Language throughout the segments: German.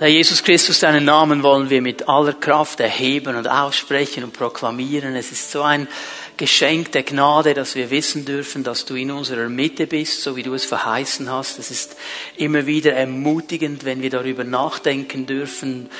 Herr Jesus Christus, deinen Namen wollen wir mit aller Kraft erheben und aussprechen und proklamieren. Es ist so ein Geschenk der Gnade, dass wir wissen dürfen, dass du in unserer Mitte bist, so wie du es verheißen hast. Es ist immer wieder ermutigend, wenn wir darüber nachdenken dürfen,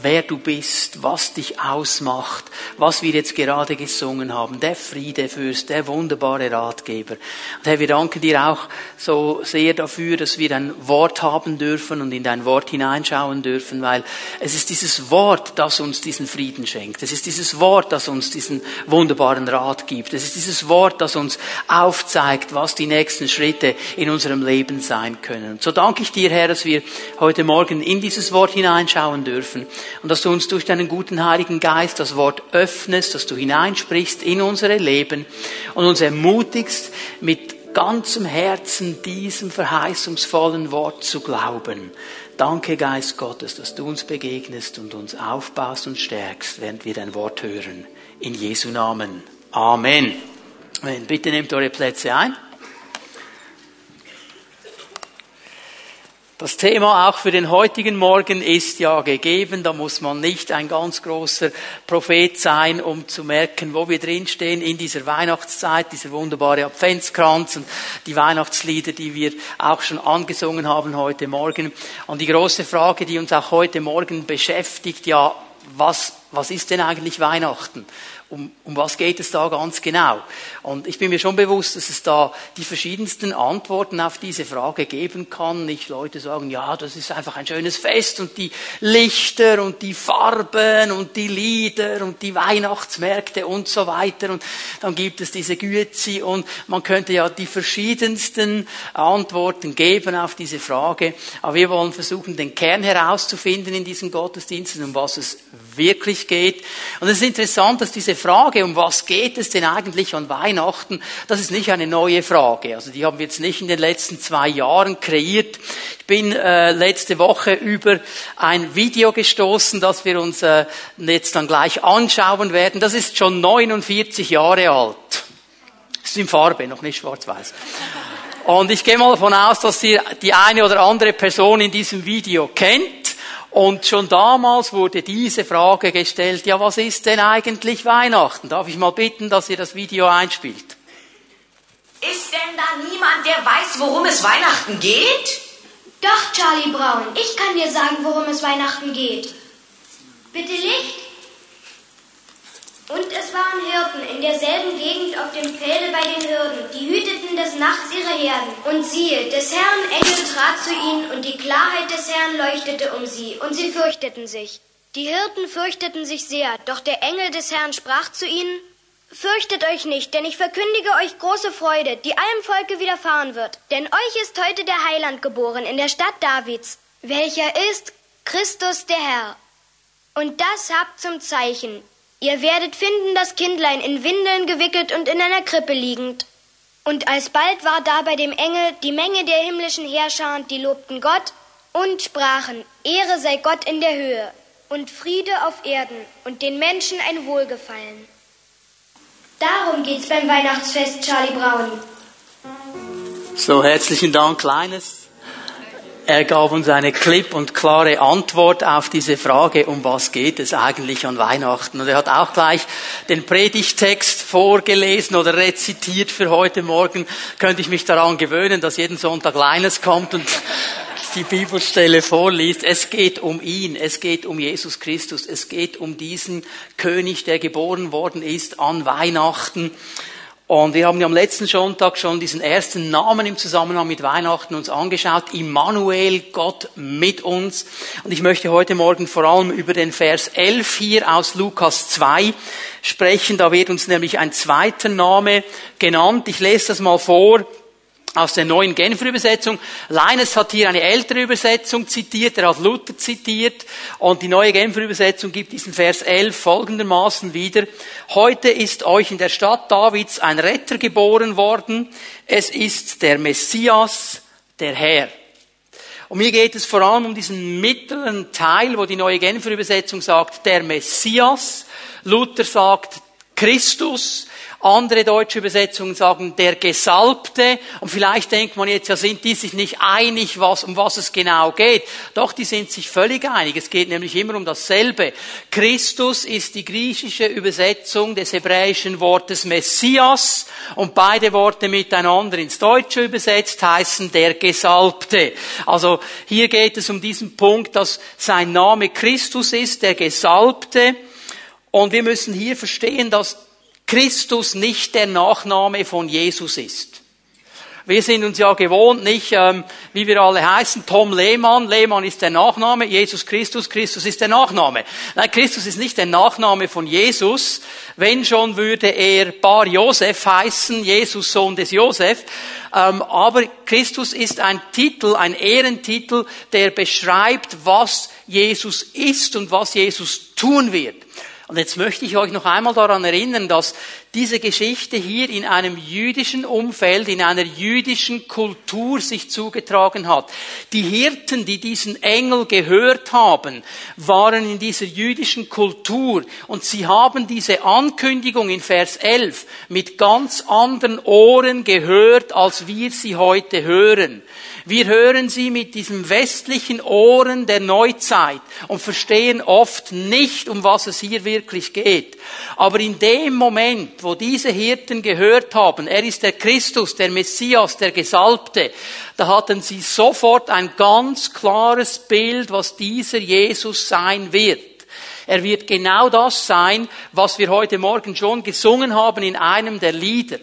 wer du bist, was dich ausmacht, was wir jetzt gerade gesungen haben, der Friedefürst, der wunderbare Ratgeber. Und Herr, wir danken dir auch so sehr dafür, dass wir dein Wort haben dürfen und in dein Wort hineinschauen dürfen, weil es ist dieses Wort, das uns diesen Frieden schenkt. Es ist dieses Wort, das uns diesen wunderbaren Rat gibt. Es ist dieses Wort, das uns aufzeigt, was die nächsten Schritte in unserem Leben sein können. Und so danke ich dir, Herr, dass wir heute Morgen in dieses Wort hineinschauen dürfen und dass du uns durch deinen guten Heiligen Geist das Wort öffnest, dass du hineinsprichst in unsere Leben und uns ermutigst, mit ganzem Herzen diesem verheißungsvollen Wort zu glauben. Danke, Geist Gottes, dass du uns begegnest und uns aufbaust und stärkst, während wir dein Wort hören. In Jesu Namen. Amen. Bitte nehmt eure Plätze ein. Das Thema auch für den heutigen Morgen ist ja gegeben. Da muss man nicht ein ganz großer Prophet sein, um zu merken, wo wir drinstehen in dieser Weihnachtszeit, dieser wunderbare Adventskranz und die Weihnachtslieder, die wir auch schon angesungen haben heute Morgen. Und die große Frage, die uns auch heute Morgen beschäftigt, ja, was, was ist denn eigentlich Weihnachten? Um, um was geht es da ganz genau? Und ich bin mir schon bewusst, dass es da die verschiedensten Antworten auf diese Frage geben kann. Nicht Leute sagen, ja, das ist einfach ein schönes Fest und die Lichter und die Farben und die Lieder und die Weihnachtsmärkte und so weiter. Und dann gibt es diese Güezi und man könnte ja die verschiedensten Antworten geben auf diese Frage. Aber wir wollen versuchen, den Kern herauszufinden in diesen Gottesdiensten, um was es wirklich geht. Und es ist interessant, dass diese Frage, um was geht es denn eigentlich an Weihnachten, das ist nicht eine neue Frage. Also die haben wir jetzt nicht in den letzten zwei Jahren kreiert. Ich bin äh, letzte Woche über ein Video gestoßen, das wir uns äh, jetzt dann gleich anschauen werden. Das ist schon 49 Jahre alt. Ist in Farbe, noch nicht schwarz-weiß. Und ich gehe mal davon aus, dass Sie die eine oder andere Person in diesem Video kennt. Und schon damals wurde diese Frage gestellt, ja, was ist denn eigentlich Weihnachten? Darf ich mal bitten, dass ihr das Video einspielt? Ist denn da niemand, der weiß, worum es Weihnachten geht? Doch, Charlie Brown, ich kann dir sagen, worum es Weihnachten geht. Bitte Licht? Und es waren Hirten in derselben Gegend auf dem Felde bei den Hürden, die hüteten des Nachts ihre Herden. Und siehe, des Herrn Engel trat zu ihnen, und die Klarheit des Herrn leuchtete um sie, und sie fürchteten sich. Die Hirten fürchteten sich sehr, doch der Engel des Herrn sprach zu ihnen, Fürchtet euch nicht, denn ich verkündige euch große Freude, die allem Volke widerfahren wird. Denn euch ist heute der Heiland geboren in der Stadt Davids, welcher ist Christus der Herr. Und das habt zum Zeichen. Ihr werdet finden das Kindlein in Windeln gewickelt und in einer Krippe liegend. Und alsbald war da bei dem Engel die Menge der himmlischen Herrscher, die lobten Gott und sprachen, Ehre sei Gott in der Höhe und Friede auf Erden und den Menschen ein Wohlgefallen. Darum geht's beim Weihnachtsfest, Charlie Brown. So, herzlichen Dank, Kleines. Er gab uns eine klipp und klare Antwort auf diese Frage, um was geht es eigentlich an Weihnachten. Und er hat auch gleich den Predigtext vorgelesen oder rezitiert für heute Morgen. Könnte ich mich daran gewöhnen, dass jeden Sonntag Leines kommt und die Bibelstelle vorliest. Es geht um ihn, es geht um Jesus Christus, es geht um diesen König, der geboren worden ist an Weihnachten. Und wir haben ja am letzten Sonntag schon diesen ersten Namen im Zusammenhang mit Weihnachten uns angeschaut. Immanuel, Gott mit uns. Und ich möchte heute Morgen vor allem über den Vers 11 hier aus Lukas 2 sprechen. Da wird uns nämlich ein zweiter Name genannt. Ich lese das mal vor aus der neuen Genfer Übersetzung. Leines hat hier eine ältere Übersetzung zitiert, er hat Luther zitiert und die neue Genfer Übersetzung gibt diesen Vers 11 folgendermaßen wieder. Heute ist euch in der Stadt Davids ein Retter geboren worden. Es ist der Messias, der Herr. Und mir geht es vor allem um diesen mittleren Teil, wo die neue Genfer Übersetzung sagt, der Messias. Luther sagt Christus. Andere deutsche Übersetzungen sagen der Gesalbte. Und vielleicht denkt man jetzt, ja, sind die sich nicht einig, was, um was es genau geht. Doch, die sind sich völlig einig. Es geht nämlich immer um dasselbe. Christus ist die griechische Übersetzung des hebräischen Wortes Messias. Und beide Worte miteinander ins Deutsche übersetzt heißen der Gesalbte. Also hier geht es um diesen Punkt, dass sein Name Christus ist, der Gesalbte. Und wir müssen hier verstehen, dass Christus nicht der Nachname von Jesus ist. Wir sind uns ja gewohnt, nicht, ähm, wie wir alle heißen, Tom Lehmann. Lehmann ist der Nachname, Jesus Christus, Christus ist der Nachname. Nein, Christus ist nicht der Nachname von Jesus. Wenn schon würde er Bar Josef heißen, Jesus Sohn des Josef. Ähm, aber Christus ist ein Titel, ein Ehrentitel, der beschreibt, was Jesus ist und was Jesus tun wird. Und jetzt möchte ich euch noch einmal daran erinnern, dass diese Geschichte hier in einem jüdischen Umfeld, in einer jüdischen Kultur sich zugetragen hat. Die Hirten, die diesen Engel gehört haben, waren in dieser jüdischen Kultur und sie haben diese Ankündigung in Vers 11 mit ganz anderen Ohren gehört, als wir sie heute hören. Wir hören sie mit diesem westlichen Ohren der Neuzeit und verstehen oft nicht, um was es hier wirklich geht. Aber in dem Moment, wo diese Hirten gehört haben, er ist der Christus, der Messias, der Gesalbte, da hatten sie sofort ein ganz klares Bild, was dieser Jesus sein wird. Er wird genau das sein, was wir heute Morgen schon gesungen haben in einem der Lieder.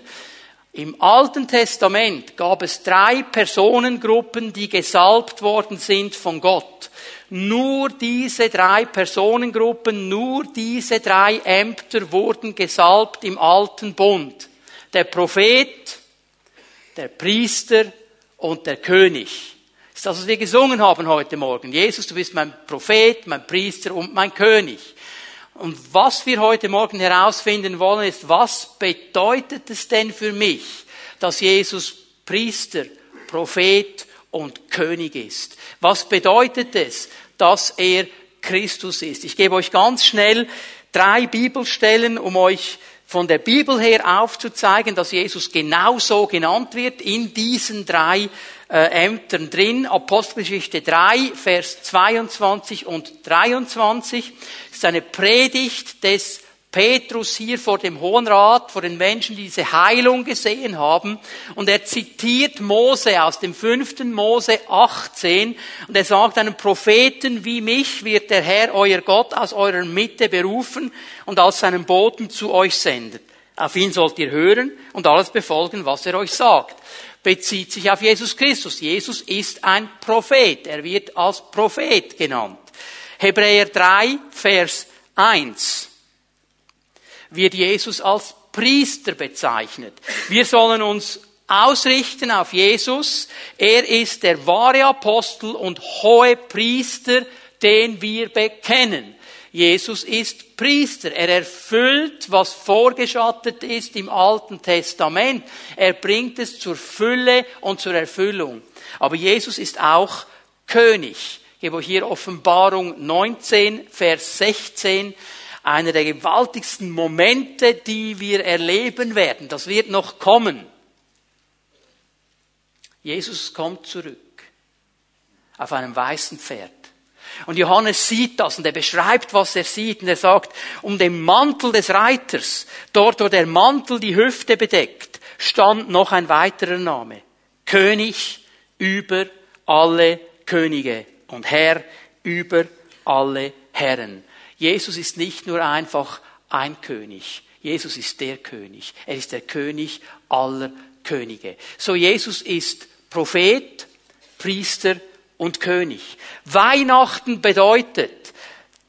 Im Alten Testament gab es drei Personengruppen, die gesalbt worden sind von Gott. Nur diese drei Personengruppen, nur diese drei Ämter wurden gesalbt im Alten Bund. Der Prophet, der Priester und der König. Das ist das, was wir gesungen haben heute Morgen. Jesus, du bist mein Prophet, mein Priester und mein König. Und was wir heute Morgen herausfinden wollen, ist, was bedeutet es denn für mich, dass Jesus Priester, Prophet und König ist? Was bedeutet es, dass er Christus ist? Ich gebe euch ganz schnell drei Bibelstellen, um euch von der Bibel her aufzuzeigen, dass Jesus genauso genannt wird in diesen drei äh, Ämtern drin. Apostelgeschichte 3, Vers 22 und 23 das ist eine Predigt des Petrus hier vor dem Hohen Rat, vor den Menschen, die diese Heilung gesehen haben. Und er zitiert Mose aus dem fünften Mose 18. Und er sagt, einen Propheten wie mich wird der Herr, euer Gott, aus eurer Mitte berufen und als seinen Boten zu euch sendet. Auf ihn sollt ihr hören und alles befolgen, was er euch sagt bezieht sich auf Jesus Christus. Jesus ist ein Prophet. Er wird als Prophet genannt. Hebräer 3, Vers 1 wird Jesus als Priester bezeichnet. Wir sollen uns ausrichten auf Jesus. Er ist der wahre Apostel und hohe Priester, den wir bekennen. Jesus ist Priester. Er erfüllt, was vorgeschattet ist im Alten Testament. Er bringt es zur Fülle und zur Erfüllung. Aber Jesus ist auch König. Gebe hier Offenbarung 19, Vers 16 einer der gewaltigsten Momente, die wir erleben werden. Das wird noch kommen. Jesus kommt zurück auf einem weißen Pferd. Und Johannes sieht das und er beschreibt, was er sieht und er sagt, um den Mantel des Reiters, dort wo der Mantel die Hüfte bedeckt, stand noch ein weiterer Name. König über alle Könige und Herr über alle Herren. Jesus ist nicht nur einfach ein König. Jesus ist der König. Er ist der König aller Könige. So Jesus ist Prophet, Priester und König. Weihnachten bedeutet,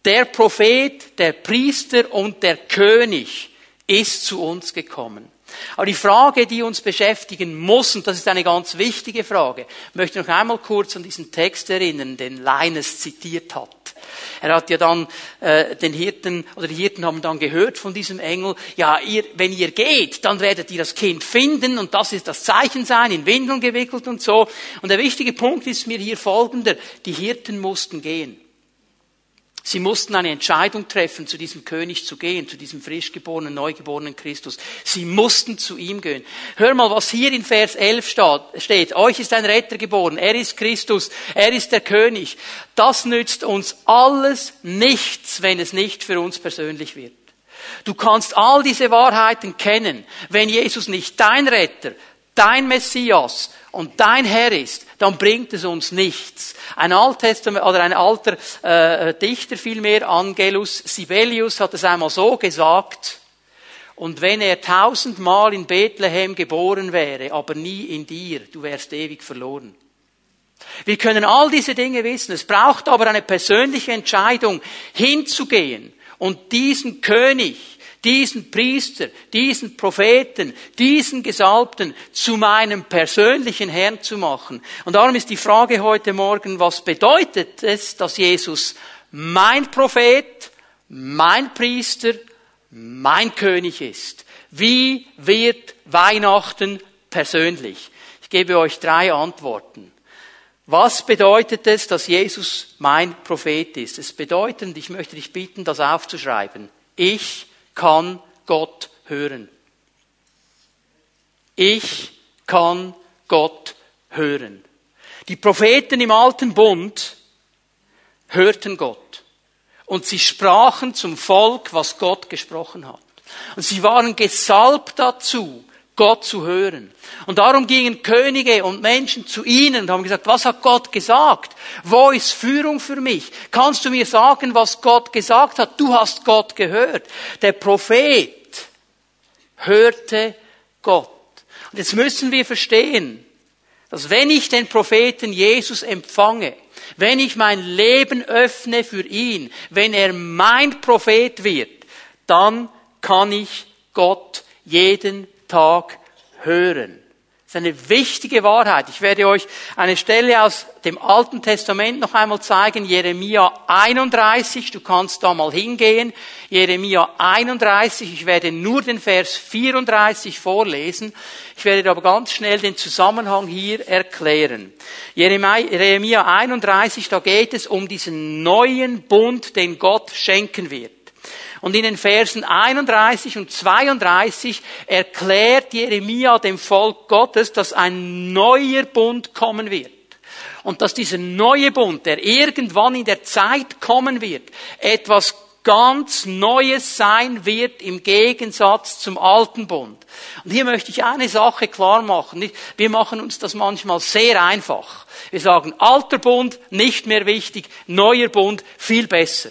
der Prophet, der Priester und der König ist zu uns gekommen. Aber die Frage, die uns beschäftigen muss, und das ist eine ganz wichtige Frage, möchte noch einmal kurz an diesen Text erinnern, den Leines zitiert hat. Er hat ja dann äh, den Hirten oder die Hirten haben dann gehört von diesem Engel, ja, ihr, wenn ihr geht, dann werdet ihr das Kind finden und das ist das Zeichen sein, in Windeln gewickelt und so. Und der wichtige Punkt ist mir hier folgender: Die Hirten mussten gehen. Sie mussten eine Entscheidung treffen, zu diesem König zu gehen, zu diesem frisch geborenen, neugeborenen Christus. Sie mussten zu ihm gehen. Hör mal, was hier in Vers 11 steht. Euch ist ein Retter geboren. Er ist Christus. Er ist der König. Das nützt uns alles nichts, wenn es nicht für uns persönlich wird. Du kannst all diese Wahrheiten kennen, wenn Jesus nicht dein Retter, dein Messias und dein Herr ist, dann bringt es uns nichts. Ein Alttestament oder ein alter äh, Dichter vielmehr, Angelus Sibelius, hat es einmal so gesagt: Und wenn er tausendmal in Bethlehem geboren wäre, aber nie in dir, du wärst ewig verloren. Wir können all diese Dinge wissen. Es braucht aber eine persönliche Entscheidung, hinzugehen und diesen König diesen Priester, diesen Propheten, diesen Gesalbten zu meinem persönlichen Herrn zu machen. Und darum ist die Frage heute Morgen, was bedeutet es, dass Jesus mein Prophet, mein Priester, mein König ist? Wie wird Weihnachten persönlich? Ich gebe euch drei Antworten. Was bedeutet es, dass Jesus mein Prophet ist? Es bedeutet, ich möchte dich bitten, das aufzuschreiben. Ich kann Gott hören. Ich kann Gott hören. Die Propheten im alten Bund hörten Gott. Und sie sprachen zum Volk, was Gott gesprochen hat. Und sie waren gesalbt dazu, Gott zu hören. Und darum gingen Könige und Menschen zu ihnen und haben gesagt, was hat Gott gesagt? Wo ist Führung für mich? Kannst du mir sagen, was Gott gesagt hat? Du hast Gott gehört. Der Prophet hörte Gott. Und jetzt müssen wir verstehen, dass wenn ich den Propheten Jesus empfange, wenn ich mein Leben öffne für ihn, wenn er mein Prophet wird, dann kann ich Gott jeden Tag hören. Das ist eine wichtige Wahrheit. Ich werde euch eine Stelle aus dem Alten Testament noch einmal zeigen. Jeremia 31. Du kannst da mal hingehen. Jeremia 31. Ich werde nur den Vers 34 vorlesen. Ich werde aber ganz schnell den Zusammenhang hier erklären. Jeremia 31, da geht es um diesen neuen Bund, den Gott schenken wird. Und in den Versen 31 und 32 erklärt Jeremia dem Volk Gottes, dass ein neuer Bund kommen wird. Und dass dieser neue Bund, der irgendwann in der Zeit kommen wird, etwas ganz Neues sein wird im Gegensatz zum alten Bund. Und hier möchte ich eine Sache klar machen. Wir machen uns das manchmal sehr einfach. Wir sagen, alter Bund nicht mehr wichtig, neuer Bund viel besser.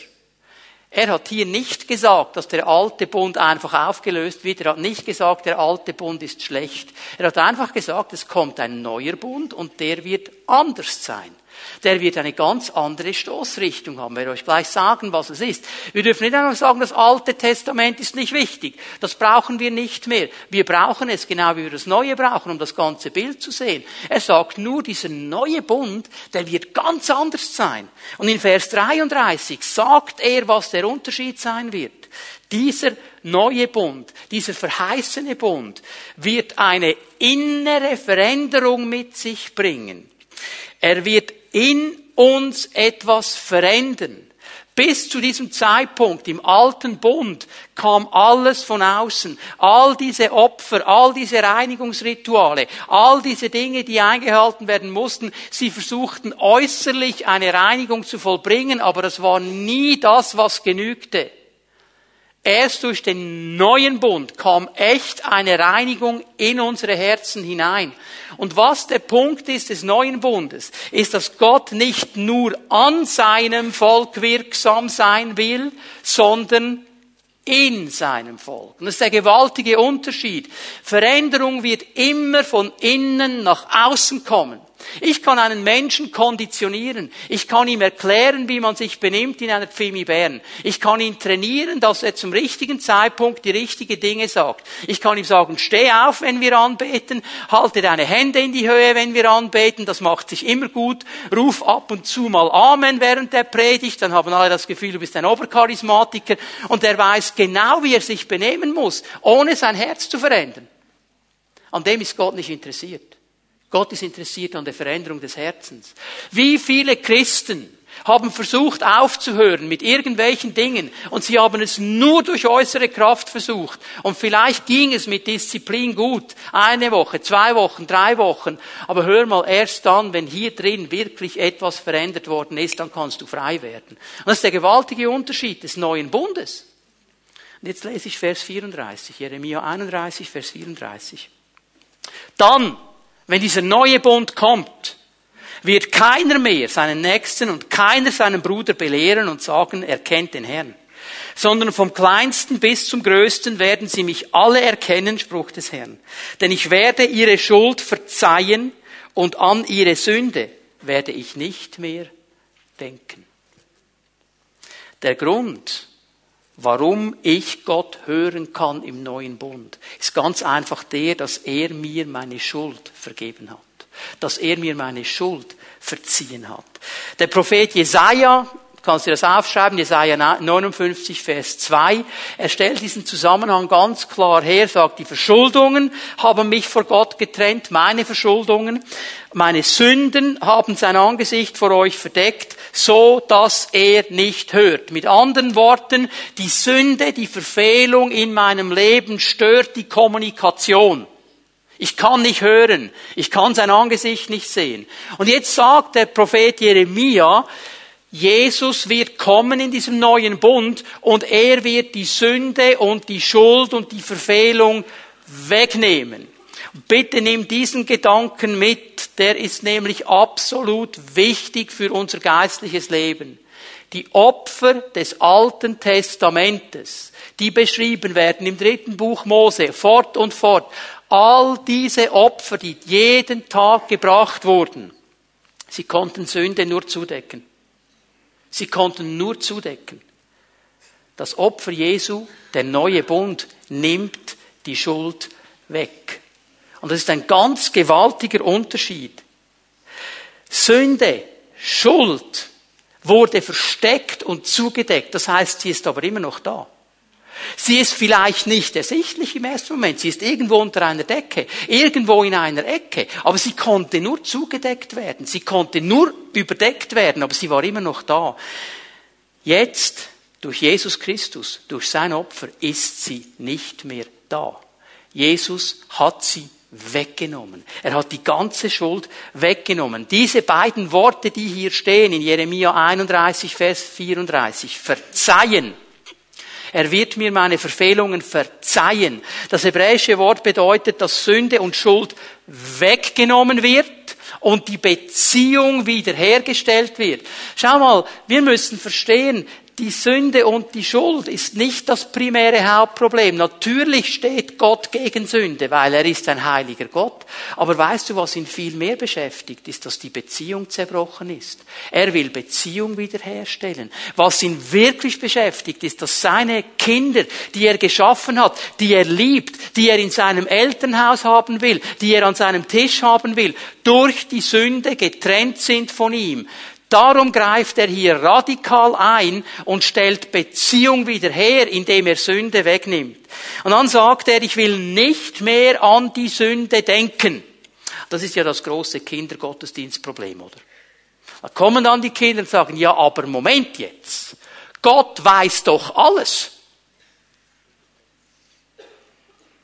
Er hat hier nicht gesagt, dass der alte Bund einfach aufgelöst wird. Er hat nicht gesagt, der alte Bund ist schlecht. Er hat einfach gesagt, es kommt ein neuer Bund und der wird anders sein der wird eine ganz andere Stoßrichtung haben. Ich werde euch gleich sagen, was es ist. Wir dürfen nicht einfach sagen, das Alte Testament ist nicht wichtig. Das brauchen wir nicht mehr. Wir brauchen es genau wie wir das Neue brauchen, um das ganze Bild zu sehen. Er sagt nur, dieser neue Bund, der wird ganz anders sein. Und in Vers 33 sagt er, was der Unterschied sein wird. Dieser neue Bund, dieser verheißene Bund wird eine innere Veränderung mit sich bringen. Er wird in uns etwas verändern. Bis zu diesem Zeitpunkt im alten Bund kam alles von außen. All diese Opfer, all diese Reinigungsrituale, all diese Dinge, die eingehalten werden mussten, sie versuchten äußerlich eine Reinigung zu vollbringen, aber das war nie das, was genügte. Erst durch den neuen Bund kam echt eine Reinigung in unsere Herzen hinein. Und was der Punkt ist des neuen Bundes, ist, dass Gott nicht nur an seinem Volk wirksam sein will, sondern in seinem Volk. Und das ist der gewaltige Unterschied. Veränderung wird immer von innen nach außen kommen. Ich kann einen Menschen konditionieren. Ich kann ihm erklären, wie man sich benimmt in einer Pfimi Bern. Ich kann ihn trainieren, dass er zum richtigen Zeitpunkt die richtigen Dinge sagt. Ich kann ihm sagen, steh auf, wenn wir anbeten, halte deine Hände in die Höhe, wenn wir anbeten, das macht sich immer gut. Ruf ab und zu mal Amen während der Predigt, dann haben alle das Gefühl, du bist ein Obercharismatiker und er weiß genau, wie er sich benehmen muss, ohne sein Herz zu verändern. An dem ist Gott nicht interessiert. Gott ist interessiert an der Veränderung des Herzens. Wie viele Christen haben versucht aufzuhören mit irgendwelchen Dingen und sie haben es nur durch äußere Kraft versucht. Und vielleicht ging es mit Disziplin gut. Eine Woche, zwei Wochen, drei Wochen. Aber hör mal, erst dann, wenn hier drin wirklich etwas verändert worden ist, dann kannst du frei werden. Und das ist der gewaltige Unterschied des neuen Bundes. Und jetzt lese ich Vers 34, Jeremia 31, Vers 34. Dann, wenn dieser neue Bund kommt, wird keiner mehr seinen Nächsten und keiner seinen Bruder belehren und sagen, er kennt den Herrn. Sondern vom kleinsten bis zum größten werden sie mich alle erkennen, Spruch des Herrn. Denn ich werde ihre Schuld verzeihen und an ihre Sünde werde ich nicht mehr denken. Der Grund, warum ich Gott hören kann im neuen Bund, ist ganz einfach der, dass er mir meine Schuld vergeben hat dass er mir meine Schuld verziehen hat. Der Prophet Jesaja, kannst du das aufschreiben, Jesaja 59, Vers 2, er stellt diesen Zusammenhang ganz klar her, sagt, die Verschuldungen haben mich vor Gott getrennt, meine Verschuldungen, meine Sünden haben sein Angesicht vor euch verdeckt, so dass er nicht hört. Mit anderen Worten, die Sünde, die Verfehlung in meinem Leben stört die Kommunikation. Ich kann nicht hören. Ich kann sein Angesicht nicht sehen. Und jetzt sagt der Prophet Jeremia, Jesus wird kommen in diesem neuen Bund und er wird die Sünde und die Schuld und die Verfehlung wegnehmen. Bitte nimm diesen Gedanken mit, der ist nämlich absolut wichtig für unser geistliches Leben. Die Opfer des Alten Testamentes, die beschrieben werden im dritten Buch Mose, fort und fort, All diese Opfer, die jeden Tag gebracht wurden, sie konnten Sünde nur zudecken. Sie konnten nur zudecken. Das Opfer Jesu, der neue Bund, nimmt die Schuld weg. Und das ist ein ganz gewaltiger Unterschied. Sünde, Schuld wurde versteckt und zugedeckt. Das heißt, sie ist aber immer noch da. Sie ist vielleicht nicht ersichtlich im ersten Moment. Sie ist irgendwo unter einer Decke, irgendwo in einer Ecke. Aber sie konnte nur zugedeckt werden. Sie konnte nur überdeckt werden, aber sie war immer noch da. Jetzt, durch Jesus Christus, durch sein Opfer, ist sie nicht mehr da. Jesus hat sie weggenommen. Er hat die ganze Schuld weggenommen. Diese beiden Worte, die hier stehen in Jeremia 31, Vers 34, verzeihen er wird mir meine Verfehlungen verzeihen. Das hebräische Wort bedeutet, dass Sünde und Schuld weggenommen wird und die Beziehung wiederhergestellt wird. Schau mal, wir müssen verstehen, die Sünde und die Schuld ist nicht das primäre Hauptproblem. Natürlich steht Gott gegen Sünde, weil er ist ein heiliger Gott. Aber weißt du, was ihn viel mehr beschäftigt, ist, dass die Beziehung zerbrochen ist. Er will Beziehung wiederherstellen. Was ihn wirklich beschäftigt, ist, dass seine Kinder, die er geschaffen hat, die er liebt, die er in seinem Elternhaus haben will, die er an seinem Tisch haben will, durch die Sünde getrennt sind von ihm. Darum greift er hier radikal ein und stellt Beziehung wieder her, indem er Sünde wegnimmt. Und dann sagt er, ich will nicht mehr an die Sünde denken. Das ist ja das große Kindergottesdienstproblem, oder? Da kommen dann die Kinder und sagen, ja, aber Moment jetzt. Gott weiß doch alles.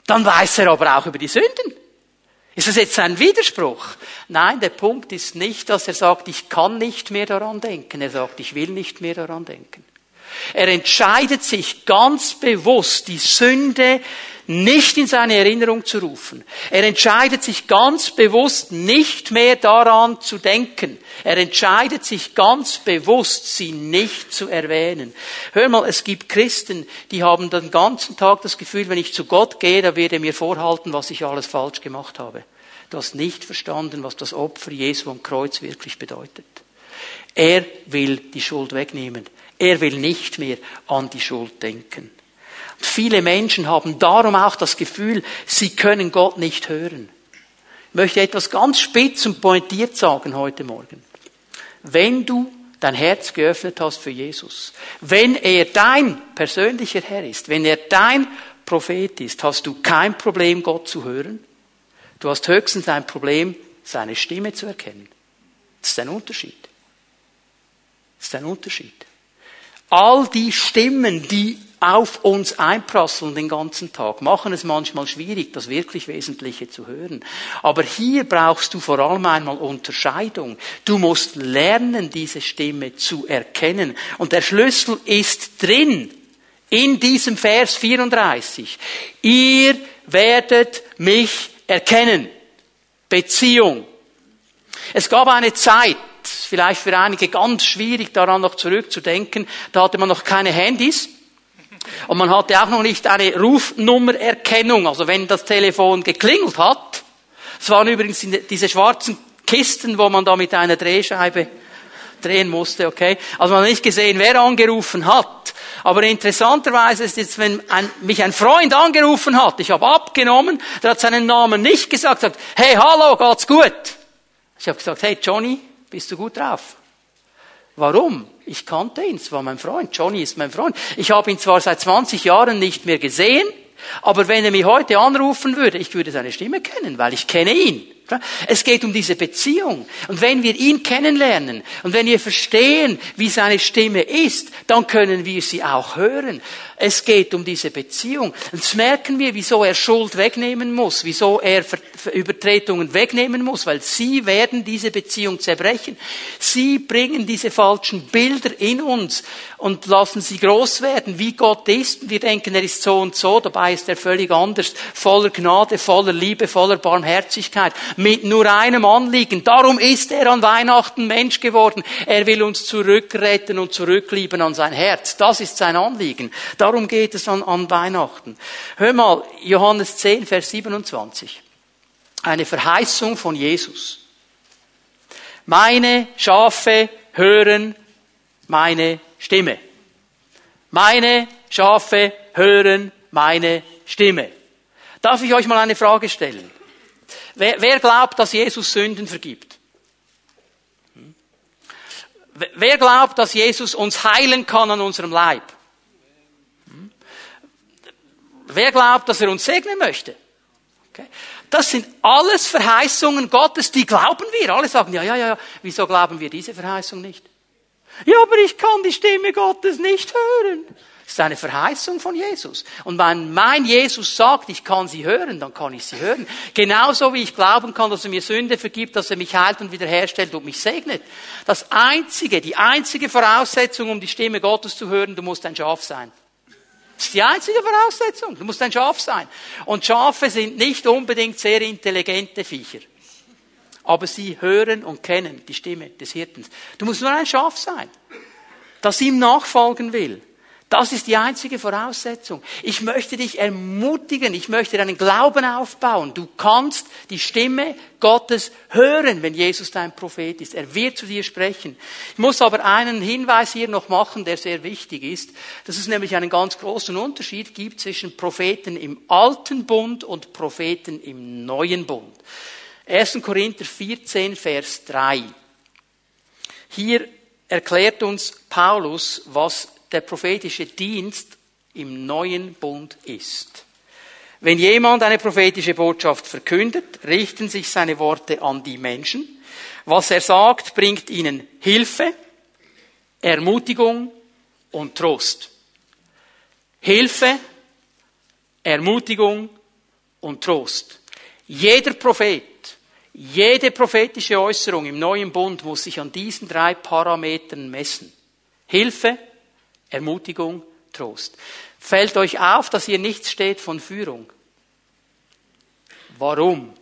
Dann weiß er aber auch über die Sünden. Ist das jetzt ein Widerspruch? Nein, der Punkt ist nicht, dass er sagt, ich kann nicht mehr daran denken. Er sagt, ich will nicht mehr daran denken. Er entscheidet sich ganz bewusst, die Sünde nicht in seine Erinnerung zu rufen. Er entscheidet sich ganz bewusst, nicht mehr daran zu denken. Er entscheidet sich ganz bewusst, sie nicht zu erwähnen. Hör mal, es gibt Christen, die haben den ganzen Tag das Gefühl, wenn ich zu Gott gehe, da wird er mir vorhalten, was ich alles falsch gemacht habe. Du hast nicht verstanden, was das Opfer Jesu am Kreuz wirklich bedeutet. Er will die Schuld wegnehmen. Er will nicht mehr an die Schuld denken. Viele Menschen haben darum auch das Gefühl, sie können Gott nicht hören. Ich möchte etwas ganz spitz und pointiert sagen heute Morgen. Wenn du dein Herz geöffnet hast für Jesus, wenn er dein persönlicher Herr ist, wenn er dein Prophet ist, hast du kein Problem, Gott zu hören. Du hast höchstens ein Problem, seine Stimme zu erkennen. Das ist ein Unterschied. Das ist ein Unterschied. All die Stimmen, die auf uns einprasseln den ganzen Tag, machen es manchmal schwierig, das wirklich Wesentliche zu hören. Aber hier brauchst du vor allem einmal Unterscheidung. Du musst lernen, diese Stimme zu erkennen. Und der Schlüssel ist drin, in diesem Vers 34. Ihr werdet mich erkennen. Beziehung. Es gab eine Zeit, vielleicht für einige ganz schwierig daran noch zurückzudenken. Da hatte man noch keine Handys. Und man hatte auch noch nicht eine Rufnummererkennung. Also wenn das Telefon geklingelt hat, es waren übrigens diese schwarzen Kisten, wo man da mit einer Drehscheibe drehen musste, okay? Also man hat nicht gesehen, wer angerufen hat. Aber interessanterweise ist jetzt, wenn ein, mich ein Freund angerufen hat, ich habe abgenommen, der hat seinen Namen nicht gesagt, sagt, hey, hallo, geht's gut? Ich habe gesagt, hey, Johnny, bist du gut drauf? Warum? Ich kannte ihn, es war mein Freund. Johnny ist mein Freund. Ich habe ihn zwar seit 20 Jahren nicht mehr gesehen, aber wenn er mich heute anrufen würde, ich würde seine Stimme kennen, weil ich kenne ihn. Es geht um diese Beziehung. Und wenn wir ihn kennenlernen und wenn wir verstehen, wie seine Stimme ist, dann können wir sie auch hören. Es geht um diese Beziehung. Jetzt merken wir, wieso er Schuld wegnehmen muss, wieso er Übertretungen wegnehmen muss, weil sie werden diese Beziehung zerbrechen. Sie bringen diese falschen Bilder in uns und lassen sie groß werden, wie Gott ist. Wir denken, er ist so und so, dabei ist er völlig anders, voller Gnade, voller Liebe, voller Barmherzigkeit, mit nur einem Anliegen. Darum ist er an Weihnachten Mensch geworden. Er will uns zurückretten und zurücklieben an sein Herz. Das ist sein Anliegen. Darum geht es an, an Weihnachten. Hör mal, Johannes 10, Vers 27. Eine Verheißung von Jesus. Meine Schafe hören meine Stimme. Meine Schafe hören meine Stimme. Darf ich euch mal eine Frage stellen? Wer, wer glaubt, dass Jesus Sünden vergibt? Hm? Wer glaubt, dass Jesus uns heilen kann an unserem Leib? Wer glaubt, dass er uns segnen möchte? Okay. Das sind alles Verheißungen Gottes, die glauben wir. Alle sagen, ja, ja, ja, wieso glauben wir diese Verheißung nicht? Ja, aber ich kann die Stimme Gottes nicht hören. Das ist eine Verheißung von Jesus. Und wenn mein Jesus sagt, ich kann sie hören, dann kann ich sie hören. Genauso wie ich glauben kann, dass er mir Sünde vergibt, dass er mich heilt und wiederherstellt und mich segnet. Das einzige, die einzige Voraussetzung, um die Stimme Gottes zu hören, du musst ein Schaf sein. Das ist die einzige Voraussetzung. Du musst ein Schaf sein. Und Schafe sind nicht unbedingt sehr intelligente Viecher. Aber sie hören und kennen die Stimme des Hirtens. Du musst nur ein Schaf sein, das ihm nachfolgen will. Das ist die einzige Voraussetzung. Ich möchte dich ermutigen, ich möchte deinen Glauben aufbauen. Du kannst die Stimme Gottes hören, wenn Jesus dein Prophet ist. Er wird zu dir sprechen. Ich muss aber einen Hinweis hier noch machen, der sehr wichtig ist, dass es nämlich einen ganz großen Unterschied gibt zwischen Propheten im alten Bund und Propheten im neuen Bund. 1. Korinther 14, Vers 3. Hier erklärt uns Paulus, was der prophetische Dienst im neuen Bund ist. Wenn jemand eine prophetische Botschaft verkündet, richten sich seine Worte an die Menschen. Was er sagt, bringt ihnen Hilfe, Ermutigung und Trost. Hilfe, Ermutigung und Trost. Jeder Prophet, jede prophetische Äußerung im neuen Bund muss sich an diesen drei Parametern messen. Hilfe, Ermutigung, Trost. Fällt euch auf, dass hier nichts steht von Führung. Warum?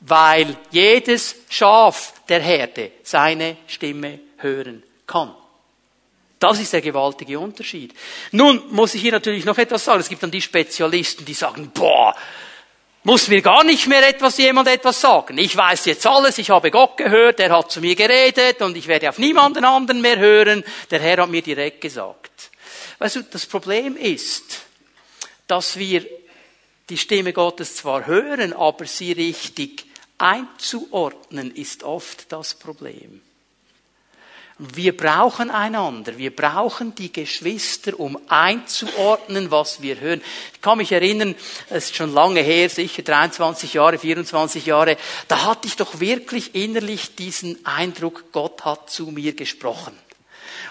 Weil jedes Schaf der Herde seine Stimme hören kann. Das ist der gewaltige Unterschied. Nun muss ich hier natürlich noch etwas sagen. Es gibt dann die Spezialisten, die sagen, boah, muss mir gar nicht mehr etwas jemand etwas sagen. Ich weiß jetzt alles, ich habe Gott gehört, er hat zu mir geredet und ich werde auf niemanden anderen mehr hören. Der Herr hat mir direkt gesagt. Weißt du, das Problem ist, dass wir die Stimme Gottes zwar hören, aber sie richtig einzuordnen ist oft das Problem. Wir brauchen einander, wir brauchen die Geschwister, um einzuordnen, was wir hören. Ich kann mich erinnern, es ist schon lange her, sicher 23 Jahre, 24 Jahre, da hatte ich doch wirklich innerlich diesen Eindruck, Gott hat zu mir gesprochen.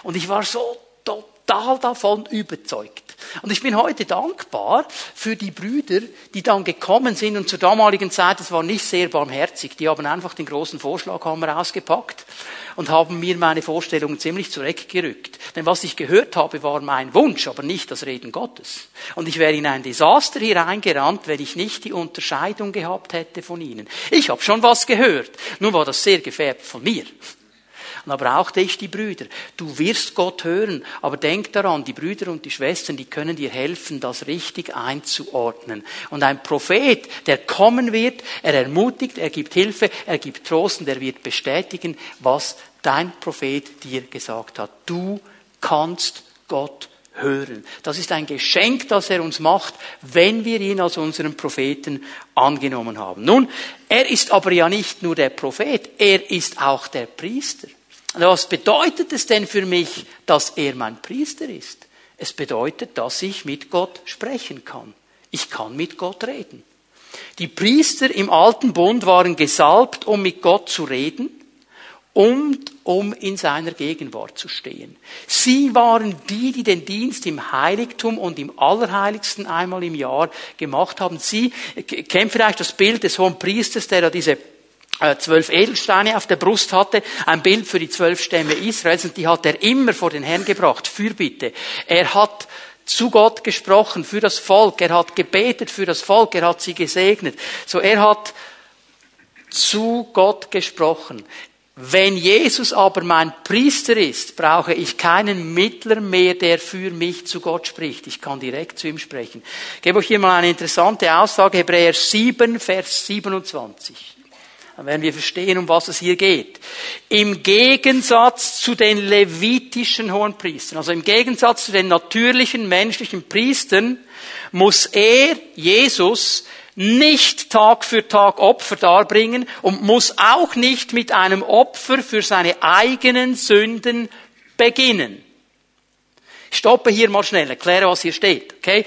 Und ich war so total davon überzeugt. Und ich bin heute dankbar für die Brüder, die dann gekommen sind und zur damaligen Zeit, das war nicht sehr barmherzig, die haben einfach den großen Vorschlaghammer ausgepackt und haben mir meine Vorstellungen ziemlich zurechtgerückt. Denn was ich gehört habe, war mein Wunsch, aber nicht das Reden Gottes. Und ich wäre in ein Desaster hier reingerannt, wenn ich nicht die Unterscheidung gehabt hätte von ihnen. Ich habe schon was gehört, nur war das sehr gefärbt von mir. Und da brauchte ich die Brüder. Du wirst Gott hören, aber denk daran, die Brüder und die Schwestern, die können dir helfen, das richtig einzuordnen. Und ein Prophet, der kommen wird, er ermutigt, er gibt Hilfe, er gibt Trost und er wird bestätigen, was dein Prophet dir gesagt hat. Du kannst Gott hören. Das ist ein Geschenk, das er uns macht, wenn wir ihn als unseren Propheten angenommen haben. Nun, er ist aber ja nicht nur der Prophet, er ist auch der Priester. Was bedeutet es denn für mich, dass er mein Priester ist? Es bedeutet, dass ich mit Gott sprechen kann. Ich kann mit Gott reden. Die Priester im alten Bund waren gesalbt, um mit Gott zu reden und um in seiner Gegenwart zu stehen. Sie waren die, die den Dienst im Heiligtum und im Allerheiligsten einmal im Jahr gemacht haben. Sie kennen vielleicht das Bild des hohen Priesters, der da diese zwölf Edelsteine auf der Brust hatte, ein Bild für die zwölf Stämme Israels und die hat er immer vor den Herrn gebracht, Fürbitte. Er hat zu Gott gesprochen für das Volk, er hat gebetet für das Volk, er hat sie gesegnet. So, er hat zu Gott gesprochen. Wenn Jesus aber mein Priester ist, brauche ich keinen Mittler mehr, der für mich zu Gott spricht. Ich kann direkt zu ihm sprechen. Ich gebe euch hier mal eine interessante Aussage, Hebräer 7, Vers 27. Dann werden wir verstehen, um was es hier geht. Im Gegensatz zu den levitischen Hohenpriestern, also im Gegensatz zu den natürlichen menschlichen Priestern, muss er, Jesus, nicht Tag für Tag Opfer darbringen und muss auch nicht mit einem Opfer für seine eigenen Sünden beginnen. Ich stoppe hier mal schnell, erkläre, was hier steht. Okay?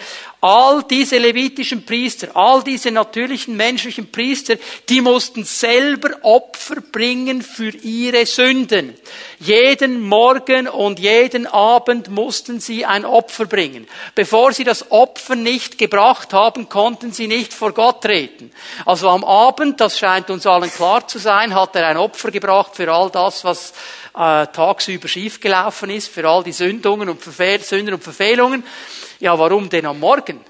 All diese levitischen Priester, all diese natürlichen menschlichen Priester, die mussten selber Opfer bringen für ihre Sünden. Jeden Morgen und jeden Abend mussten sie ein Opfer bringen. Bevor sie das Opfer nicht gebracht haben, konnten sie nicht vor Gott treten. Also am Abend, das scheint uns allen klar zu sein, hat er ein Opfer gebracht für all das, was äh, tagsüber schiefgelaufen ist, für all die Sündungen und Verfehl Sünden und Verfehlungen. Ja, warum denn am Morgen?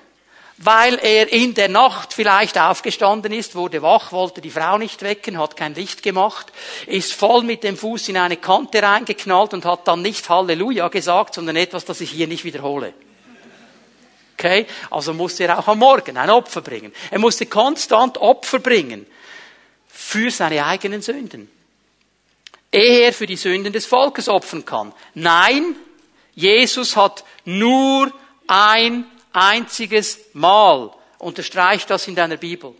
Weil er in der Nacht vielleicht aufgestanden ist, wurde wach, wollte die Frau nicht wecken, hat kein Licht gemacht, ist voll mit dem Fuß in eine Kante reingeknallt und hat dann nicht Halleluja gesagt, sondern etwas, das ich hier nicht wiederhole. Okay? Also musste er auch am Morgen ein Opfer bringen. Er musste konstant Opfer bringen für seine eigenen Sünden ehe er für die Sünden des Volkes opfern kann. Nein, Jesus hat nur ein einziges Mal, unterstreicht das in deiner Bibel,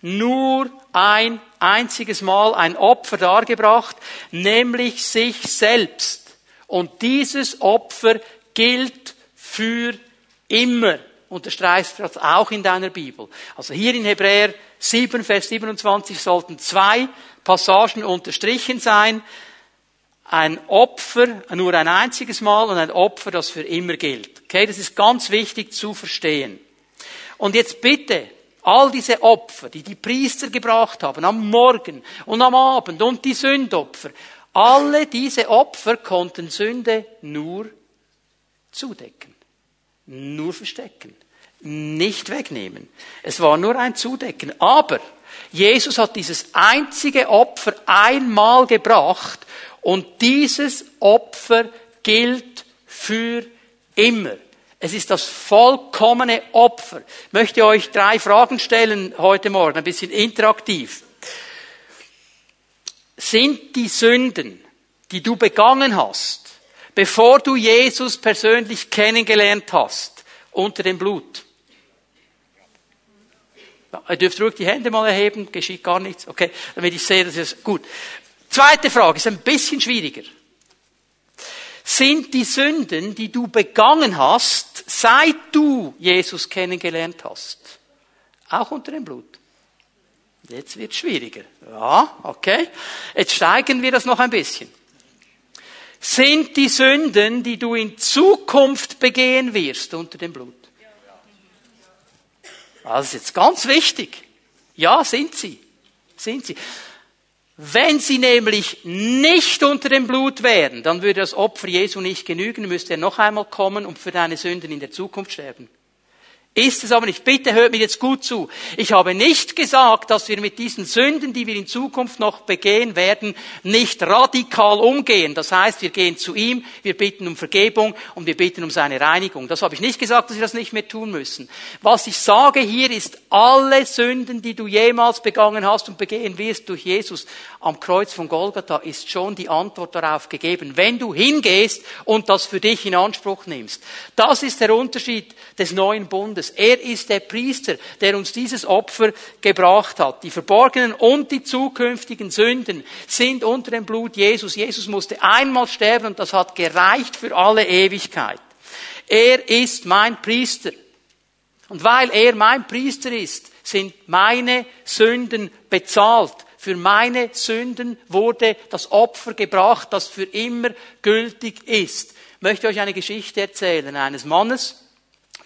nur ein einziges Mal ein Opfer dargebracht, nämlich sich selbst. Und dieses Opfer gilt für immer. Unterstreicht das auch in deiner Bibel. Also hier in Hebräer 7, Vers 27 sollten zwei Passagen unterstrichen sein. Ein Opfer nur ein einziges Mal und ein Opfer, das für immer gilt. Okay, das ist ganz wichtig zu verstehen. Und jetzt bitte, all diese Opfer, die die Priester gebracht haben, am Morgen und am Abend und die Sündopfer, alle diese Opfer konnten Sünde nur zudecken, nur verstecken, nicht wegnehmen. Es war nur ein Zudecken. Aber Jesus hat dieses einzige Opfer einmal gebracht und dieses Opfer gilt für immer. Es ist das vollkommene Opfer. Ich möchte euch drei Fragen stellen heute Morgen, ein bisschen interaktiv. Sind die Sünden, die du begangen hast, bevor du Jesus persönlich kennengelernt hast, unter dem Blut? Ihr dürft ruhig die Hände mal erheben, geschieht gar nichts. Okay, damit ich sehe, dass es gut. Zweite Frage ist ein bisschen schwieriger. Sind die Sünden, die du begangen hast, seit du Jesus kennengelernt hast, auch unter dem Blut? Jetzt wird schwieriger. Ja, okay. Jetzt steigern wir das noch ein bisschen. sind die Sünden, die du in Zukunft begehen wirst unter dem Blut. Das ist jetzt ganz wichtig. Ja, sind sie. Sind sie. Wenn sie nämlich nicht unter dem Blut wären, dann würde das Opfer Jesu nicht genügen, müsste er noch einmal kommen und für deine Sünden in der Zukunft sterben. Ist es aber nicht. Bitte hört mir jetzt gut zu. Ich habe nicht gesagt, dass wir mit diesen Sünden, die wir in Zukunft noch begehen werden, nicht radikal umgehen. Das heißt, wir gehen zu ihm, wir bitten um Vergebung und wir bitten um seine Reinigung. Das habe ich nicht gesagt, dass wir das nicht mehr tun müssen. Was ich sage hier ist, alle Sünden, die du jemals begangen hast und begehen wirst durch Jesus am Kreuz von Golgatha, ist schon die Antwort darauf gegeben. Wenn du hingehst und das für dich in Anspruch nimmst. Das ist der Unterschied des neuen Bundes. Bundes. Er ist der Priester, der uns dieses Opfer gebracht hat. Die verborgenen und die zukünftigen Sünden sind unter dem Blut Jesus. Jesus musste einmal sterben und das hat gereicht für alle Ewigkeit. Er ist mein Priester. Und weil er mein Priester ist, sind meine Sünden bezahlt. Für meine Sünden wurde das Opfer gebracht, das für immer gültig ist. Ich möchte euch eine Geschichte erzählen eines Mannes,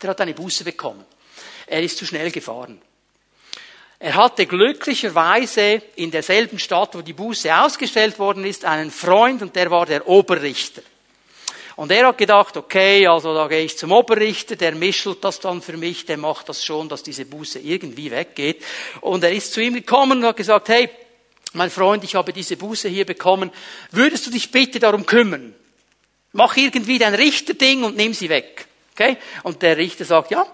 der hat eine Buße bekommen. Er ist zu schnell gefahren. Er hatte glücklicherweise in derselben Stadt, wo die Buße ausgestellt worden ist, einen Freund und der war der Oberrichter. Und er hat gedacht, okay, also da gehe ich zum Oberrichter, der mischelt das dann für mich, der macht das schon, dass diese Buße irgendwie weggeht. Und er ist zu ihm gekommen und hat gesagt, hey, mein Freund, ich habe diese Buße hier bekommen, würdest du dich bitte darum kümmern? Mach irgendwie dein Richterding und nimm sie weg. Okay? Und der Richter sagt, ja,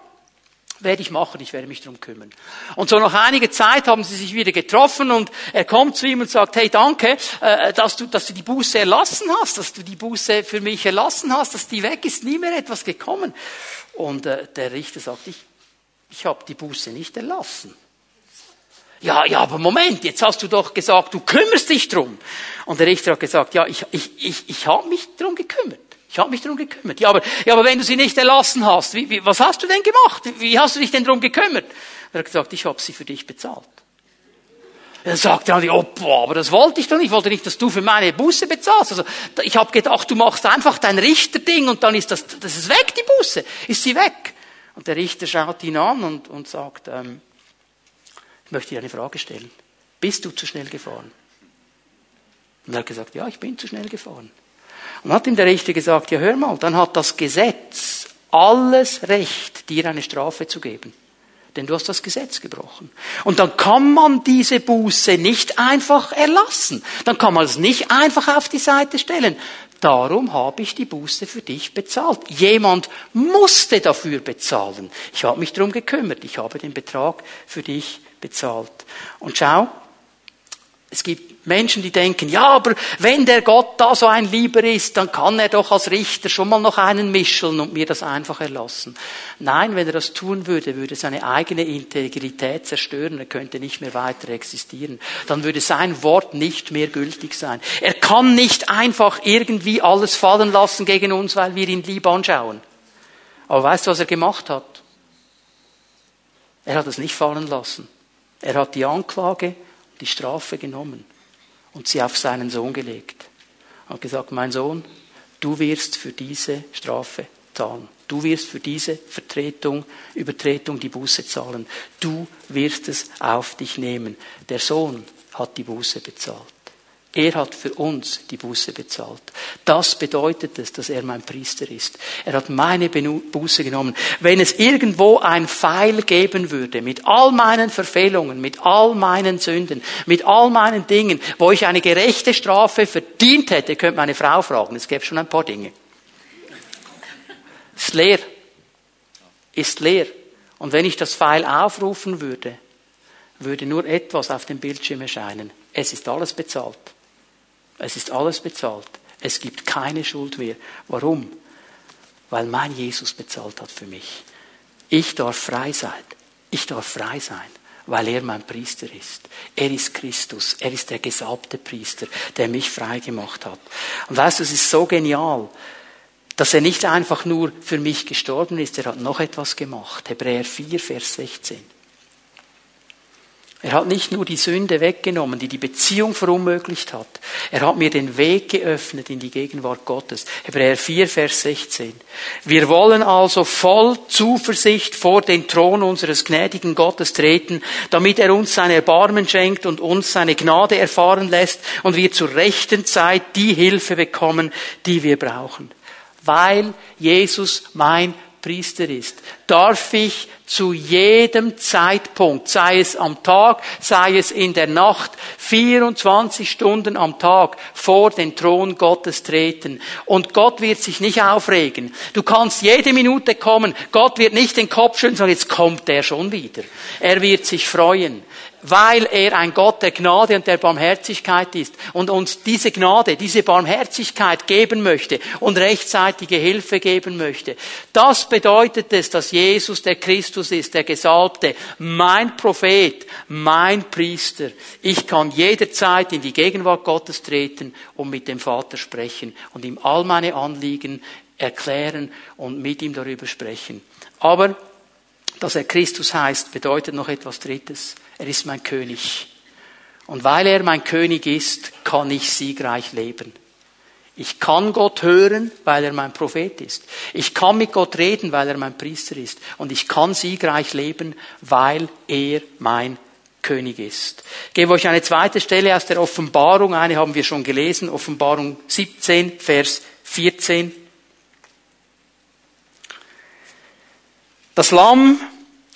werde ich machen, ich werde mich darum kümmern. Und so nach einiger Zeit haben sie sich wieder getroffen und er kommt zu ihm und sagt, hey, danke, äh, dass du, dass du die Buße erlassen hast, dass du die Buße für mich erlassen hast, dass die weg ist, nie mehr etwas gekommen. Und äh, der Richter sagt, ich, ich habe die Buße nicht erlassen. Ja, ja, aber Moment, jetzt hast du doch gesagt, du kümmerst dich drum. Und der Richter hat gesagt, ja, ich, ich, ich, ich habe mich drum gekümmert. Ich habe mich darum gekümmert. Ja aber, ja, aber wenn du sie nicht erlassen hast, wie, wie, was hast du denn gemacht? Wie hast du dich denn darum gekümmert? Er hat gesagt, ich habe sie für dich bezahlt. Er sagt dann, oh, boah, aber das wollte ich doch nicht. Ich wollte nicht, dass du für meine Buße bezahlst. Also, ich habe gedacht, du machst einfach dein Richterding und dann ist das, das ist weg, die Buße. Ist sie weg. Und der Richter schaut ihn an und, und sagt, ähm, ich möchte dir eine Frage stellen. Bist du zu schnell gefahren? Und er hat gesagt, ja, ich bin zu schnell gefahren. Und hat ihm der Richter gesagt, ja hör mal, dann hat das Gesetz alles Recht, dir eine Strafe zu geben. Denn du hast das Gesetz gebrochen. Und dann kann man diese Buße nicht einfach erlassen. Dann kann man es nicht einfach auf die Seite stellen. Darum habe ich die Buße für dich bezahlt. Jemand musste dafür bezahlen. Ich habe mich darum gekümmert. Ich habe den Betrag für dich bezahlt. Und schau, es gibt Menschen, die denken, ja, aber wenn der Gott da so ein Lieber ist, dann kann er doch als Richter schon mal noch einen mischeln und mir das einfach erlassen. Nein, wenn er das tun würde, würde seine eigene Integrität zerstören, er könnte nicht mehr weiter existieren. Dann würde sein Wort nicht mehr gültig sein. Er kann nicht einfach irgendwie alles fallen lassen gegen uns, weil wir ihn lieb anschauen. Aber weißt du, was er gemacht hat? Er hat es nicht fallen lassen. Er hat die Anklage die Strafe genommen und sie auf seinen Sohn gelegt. Hat gesagt, mein Sohn, du wirst für diese Strafe zahlen. Du wirst für diese Vertretung, Übertretung die Buße zahlen. Du wirst es auf dich nehmen. Der Sohn hat die Buße bezahlt. Er hat für uns die Buße bezahlt. Das bedeutet es, dass er mein Priester ist. Er hat meine Buße genommen. Wenn es irgendwo ein Pfeil geben würde, mit all meinen Verfehlungen, mit all meinen Sünden, mit all meinen Dingen, wo ich eine gerechte Strafe verdient hätte, könnte meine Frau fragen. Es gäbe schon ein paar Dinge. Ist leer. Ist leer. Und wenn ich das Pfeil aufrufen würde, würde nur etwas auf dem Bildschirm erscheinen. Es ist alles bezahlt. Es ist alles bezahlt. Es gibt keine Schuld mehr. Warum? Weil mein Jesus bezahlt hat für mich. Ich darf frei sein. Ich darf frei sein, weil er mein Priester ist. Er ist Christus. Er ist der gesalbte Priester, der mich frei gemacht hat. Und weißt du, es ist so genial, dass er nicht einfach nur für mich gestorben ist, er hat noch etwas gemacht. Hebräer 4, Vers 16. Er hat nicht nur die Sünde weggenommen, die die Beziehung verunmöglicht hat. Er hat mir den Weg geöffnet in die Gegenwart Gottes. Hebräer 4, Vers 16. Wir wollen also voll Zuversicht vor den Thron unseres gnädigen Gottes treten, damit er uns sein Erbarmen schenkt und uns seine Gnade erfahren lässt und wir zur rechten Zeit die Hilfe bekommen, die wir brauchen. Weil Jesus mein Priester ist, darf ich zu jedem Zeitpunkt, sei es am Tag, sei es in der Nacht, 24 Stunden am Tag vor den Thron Gottes treten. Und Gott wird sich nicht aufregen. Du kannst jede Minute kommen. Gott wird nicht den Kopf schütteln sagen, jetzt kommt der schon wieder. Er wird sich freuen weil er ein Gott der Gnade und der Barmherzigkeit ist und uns diese Gnade, diese Barmherzigkeit geben möchte und rechtzeitige Hilfe geben möchte. Das bedeutet es, dass Jesus der Christus ist, der Gesalbte, mein Prophet, mein Priester. Ich kann jederzeit in die Gegenwart Gottes treten und mit dem Vater sprechen und ihm all meine Anliegen erklären und mit ihm darüber sprechen. Aber dass er Christus heißt, bedeutet noch etwas Drittes. Er ist mein König. Und weil er mein König ist, kann ich siegreich leben. Ich kann Gott hören, weil er mein Prophet ist. Ich kann mit Gott reden, weil er mein Priester ist. Und ich kann siegreich leben, weil er mein König ist. Ich gebe euch eine zweite Stelle aus der Offenbarung. Eine haben wir schon gelesen. Offenbarung 17, Vers 14. Das Lamm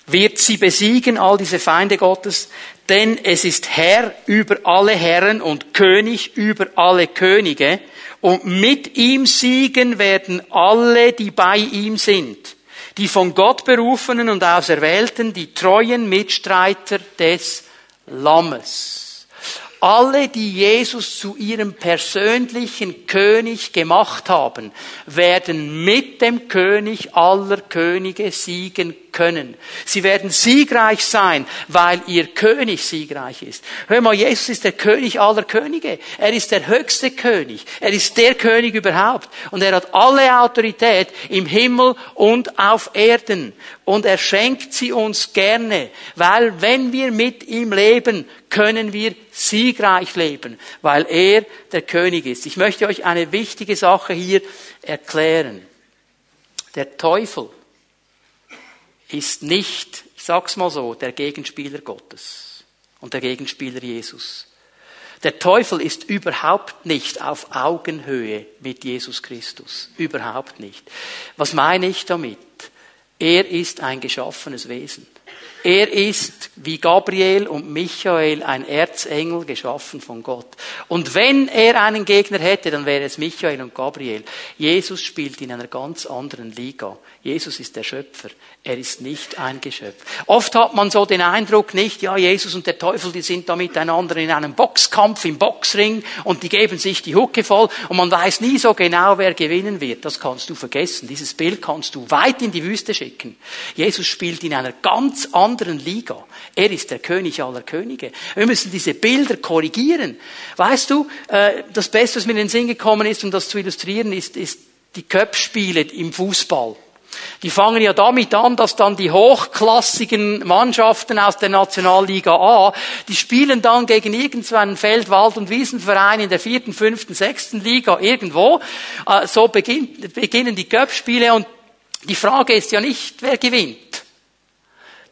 wird sie besiegen, all diese Feinde Gottes, denn es ist Herr über alle Herren und König über alle Könige, und mit ihm siegen werden alle, die bei ihm sind, die von Gott berufenen und auserwählten, die treuen Mitstreiter des Lammes. Alle, die Jesus zu ihrem persönlichen König gemacht haben, werden mit dem König aller Könige siegen können. Sie werden siegreich sein, weil ihr König siegreich ist. Hör mal, Jesus ist der König aller Könige. Er ist der höchste König. Er ist der König überhaupt. Und er hat alle Autorität im Himmel und auf Erden. Und er schenkt sie uns gerne, weil wenn wir mit ihm leben, können wir siegreich leben, weil er der König ist. Ich möchte euch eine wichtige Sache hier erklären. Der Teufel ist nicht, ich sag's mal so, der Gegenspieler Gottes und der Gegenspieler Jesus. Der Teufel ist überhaupt nicht auf Augenhöhe mit Jesus Christus. Überhaupt nicht. Was meine ich damit? Er ist ein geschaffenes Wesen. Er ist wie Gabriel und Michael ein Erzengel geschaffen von Gott. Und wenn er einen Gegner hätte, dann wäre es Michael und Gabriel. Jesus spielt in einer ganz anderen Liga. Jesus ist der Schöpfer. Er ist nicht ein Geschöpf. Oft hat man so den Eindruck nicht, ja, Jesus und der Teufel, die sind da miteinander in einem Boxkampf im Boxring und die geben sich die Hucke voll und man weiß nie so genau, wer gewinnen wird. Das kannst du vergessen. Dieses Bild kannst du weit in die Wüste schicken. Jesus spielt in einer ganz anderen Liga. Er ist der König aller Könige. Wir müssen diese Bilder korrigieren. Weißt du, äh, das Beste, was mir in den Sinn gekommen ist, um das zu illustrieren, ist, ist die Köpfspiele im Fußball. Die fangen ja damit an, dass dann die hochklassigen Mannschaften aus der Nationalliga A, die spielen dann gegen irgendeinen Feld-, Wald- und Wiesenverein in der vierten, fünften, sechsten Liga irgendwo. Äh, so beginnen die Köpfspiele und die Frage ist ja nicht, wer gewinnt.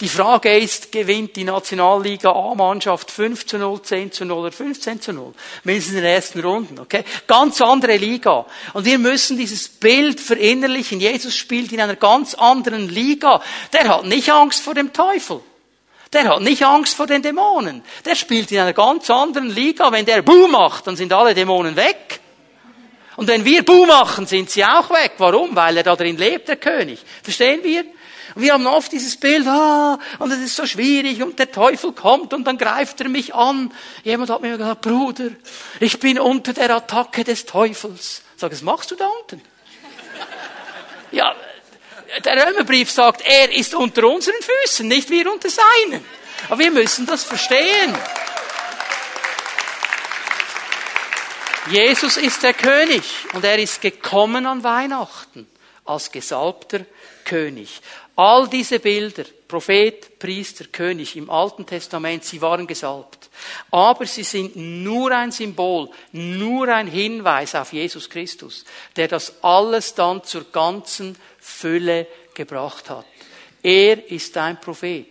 Die Frage ist, gewinnt die Nationalliga A-Mannschaft 5 zu 0, 10 zu 0 oder 15 zu 0? Mindestens in den ersten Runden, okay? Ganz andere Liga. Und wir müssen dieses Bild verinnerlichen. Jesus spielt in einer ganz anderen Liga. Der hat nicht Angst vor dem Teufel. Der hat nicht Angst vor den Dämonen. Der spielt in einer ganz anderen Liga. Wenn der Boom macht, dann sind alle Dämonen weg. Und wenn wir Boom machen, sind sie auch weg. Warum? Weil er da drin lebt, der König. Verstehen wir? Wir haben oft dieses Bild, ah, und es ist so schwierig und der Teufel kommt und dann greift er mich an. Jemand hat mir gesagt, Bruder, ich bin unter der Attacke des Teufels. Sag, was machst du da unten? ja, der Römerbrief sagt, er ist unter unseren Füßen, nicht wir unter seinen. Aber wir müssen das verstehen. Jesus ist der König und er ist gekommen an Weihnachten als gesalbter König. All diese Bilder, Prophet, Priester, König im Alten Testament, sie waren gesalbt. Aber sie sind nur ein Symbol, nur ein Hinweis auf Jesus Christus, der das alles dann zur ganzen Fülle gebracht hat. Er ist ein Prophet.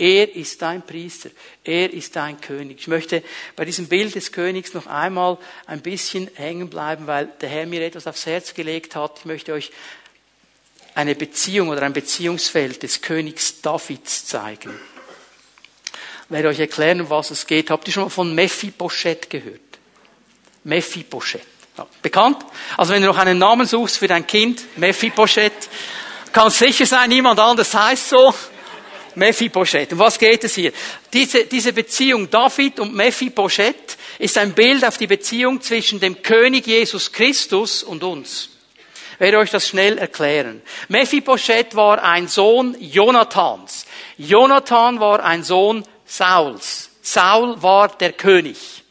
Er ist dein Priester. Er ist dein König. Ich möchte bei diesem Bild des Königs noch einmal ein bisschen hängen bleiben, weil der Herr mir etwas aufs Herz gelegt hat. Ich möchte euch eine Beziehung oder ein Beziehungsfeld des Königs Davids zeigen. Ich werde euch erklären, um was es geht. Habt ihr schon mal von Mephibosheth gehört? Mephibosheth. Bekannt? Also wenn du noch einen Namen suchst für dein Kind, Mephibosheth, kann sicher sein, niemand anders heißt so. Mephibosheth. Um was geht es hier? Diese, diese Beziehung David und Mephibosheth ist ein Bild auf die Beziehung zwischen dem König Jesus Christus und uns. Ich werde euch das schnell erklären. Mephibosheth war ein Sohn Jonathans. Jonathan war ein Sohn Sauls. Saul war der König.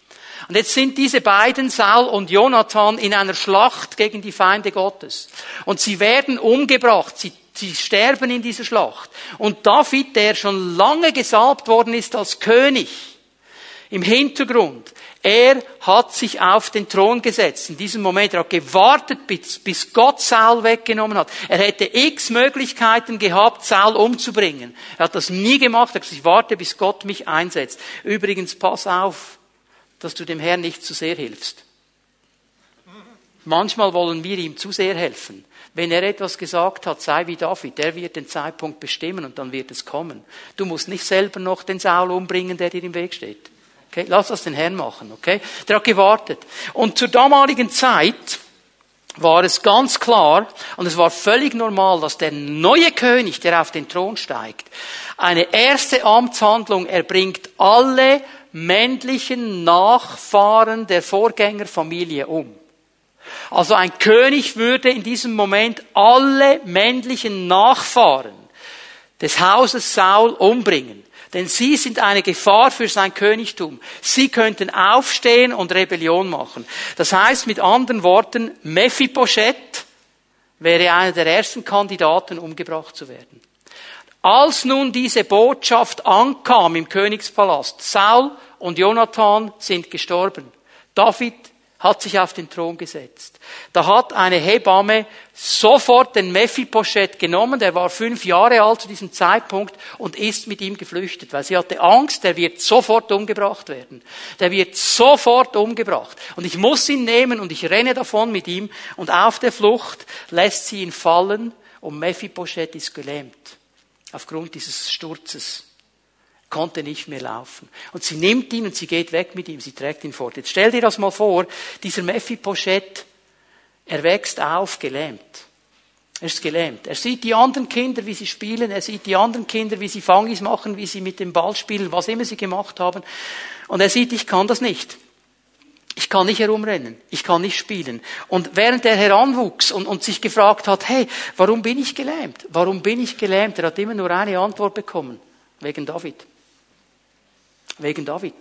Und jetzt sind diese beiden, Saul und Jonathan, in einer Schlacht gegen die Feinde Gottes. Und sie werden umgebracht. Sie Sie sterben in dieser Schlacht. Und David, der schon lange gesalbt worden ist als König, im Hintergrund, er hat sich auf den Thron gesetzt. In diesem Moment, er hat gewartet, bis, bis Gott Saul weggenommen hat. Er hätte x Möglichkeiten gehabt, Saul umzubringen. Er hat das nie gemacht. Er hat gesagt, ich warte, bis Gott mich einsetzt. Übrigens, pass auf, dass du dem Herrn nicht zu sehr hilfst. Manchmal wollen wir ihm zu sehr helfen. Wenn er etwas gesagt hat, sei wie David, der wird den Zeitpunkt bestimmen und dann wird es kommen. Du musst nicht selber noch den Saul umbringen, der dir im Weg steht. Okay? Lass das den Herrn machen, okay? Der hat gewartet. Und zur damaligen Zeit war es ganz klar und es war völlig normal, dass der neue König, der auf den Thron steigt, eine erste Amtshandlung erbringt alle männlichen Nachfahren der Vorgängerfamilie um. Also ein König würde in diesem Moment alle männlichen Nachfahren des Hauses Saul umbringen. Denn sie sind eine Gefahr für sein Königtum. Sie könnten aufstehen und Rebellion machen. Das heißt mit anderen Worten, Mephibosheth wäre einer der ersten Kandidaten, umgebracht zu werden. Als nun diese Botschaft ankam im Königspalast, Saul und Jonathan sind gestorben. David hat sich auf den Thron gesetzt. Da hat eine Hebamme sofort den Mephibosheth genommen, der war fünf Jahre alt zu diesem Zeitpunkt und ist mit ihm geflüchtet, weil sie hatte Angst, der wird sofort umgebracht werden. Der wird sofort umgebracht. Und ich muss ihn nehmen und ich renne davon mit ihm und auf der Flucht lässt sie ihn fallen und Mephibosheth ist gelähmt aufgrund dieses Sturzes konnte nicht mehr laufen. Und sie nimmt ihn und sie geht weg mit ihm, sie trägt ihn fort. Jetzt stell dir das mal vor, dieser Mephibosheth, er wächst auf, gelähmt. Er ist gelähmt. Er sieht die anderen Kinder, wie sie spielen. Er sieht die anderen Kinder, wie sie Fangis machen, wie sie mit dem Ball spielen, was immer sie gemacht haben. Und er sieht, ich kann das nicht. Ich kann nicht herumrennen. Ich kann nicht spielen. Und während er heranwuchs und, und sich gefragt hat, hey, warum bin ich gelähmt? Warum bin ich gelähmt? Er hat immer nur eine Antwort bekommen. Wegen David. Wegen David.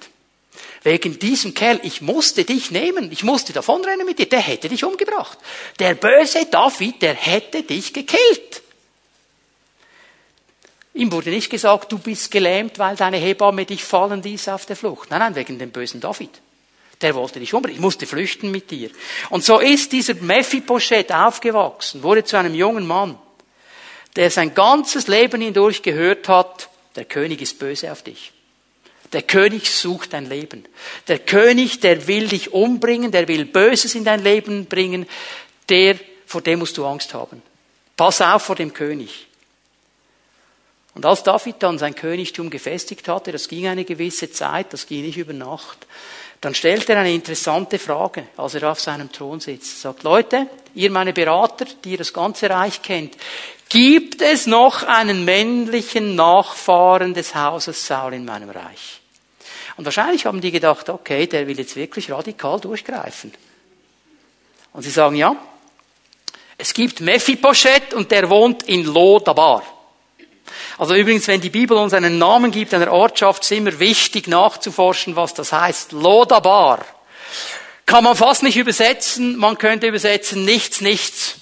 Wegen diesem Kerl, ich musste dich nehmen, ich musste davonrennen mit dir, der hätte dich umgebracht. Der böse David, der hätte dich gekillt. Ihm wurde nicht gesagt, du bist gelähmt, weil deine Hebamme dich fallen ließ auf der Flucht. Nein, nein, wegen dem bösen David. Der wollte dich umbringen. Ich musste flüchten mit dir. Und so ist dieser Mephibosheth aufgewachsen, wurde zu einem jungen Mann, der sein ganzes Leben hindurch gehört hat, der König ist böse auf dich. Der König sucht dein Leben. Der König, der will dich umbringen, der will Böses in dein Leben bringen, der, vor dem musst du Angst haben. Pass auf vor dem König. Und als David dann sein Königtum gefestigt hatte, das ging eine gewisse Zeit, das ging nicht über Nacht, dann stellt er eine interessante Frage, als er auf seinem Thron sitzt. Er sagt, Leute, ihr meine Berater, die ihr das ganze Reich kennt, gibt es noch einen männlichen Nachfahren des Hauses Saul in meinem Reich? Und wahrscheinlich haben die gedacht, okay, der will jetzt wirklich radikal durchgreifen. Und sie sagen, ja, es gibt Mephibosheth und der wohnt in Lodabar. Also übrigens, wenn die Bibel uns einen Namen gibt einer Ortschaft, ist immer wichtig nachzuforschen, was das heißt. Lodabar. Kann man fast nicht übersetzen, man könnte übersetzen nichts, nichts.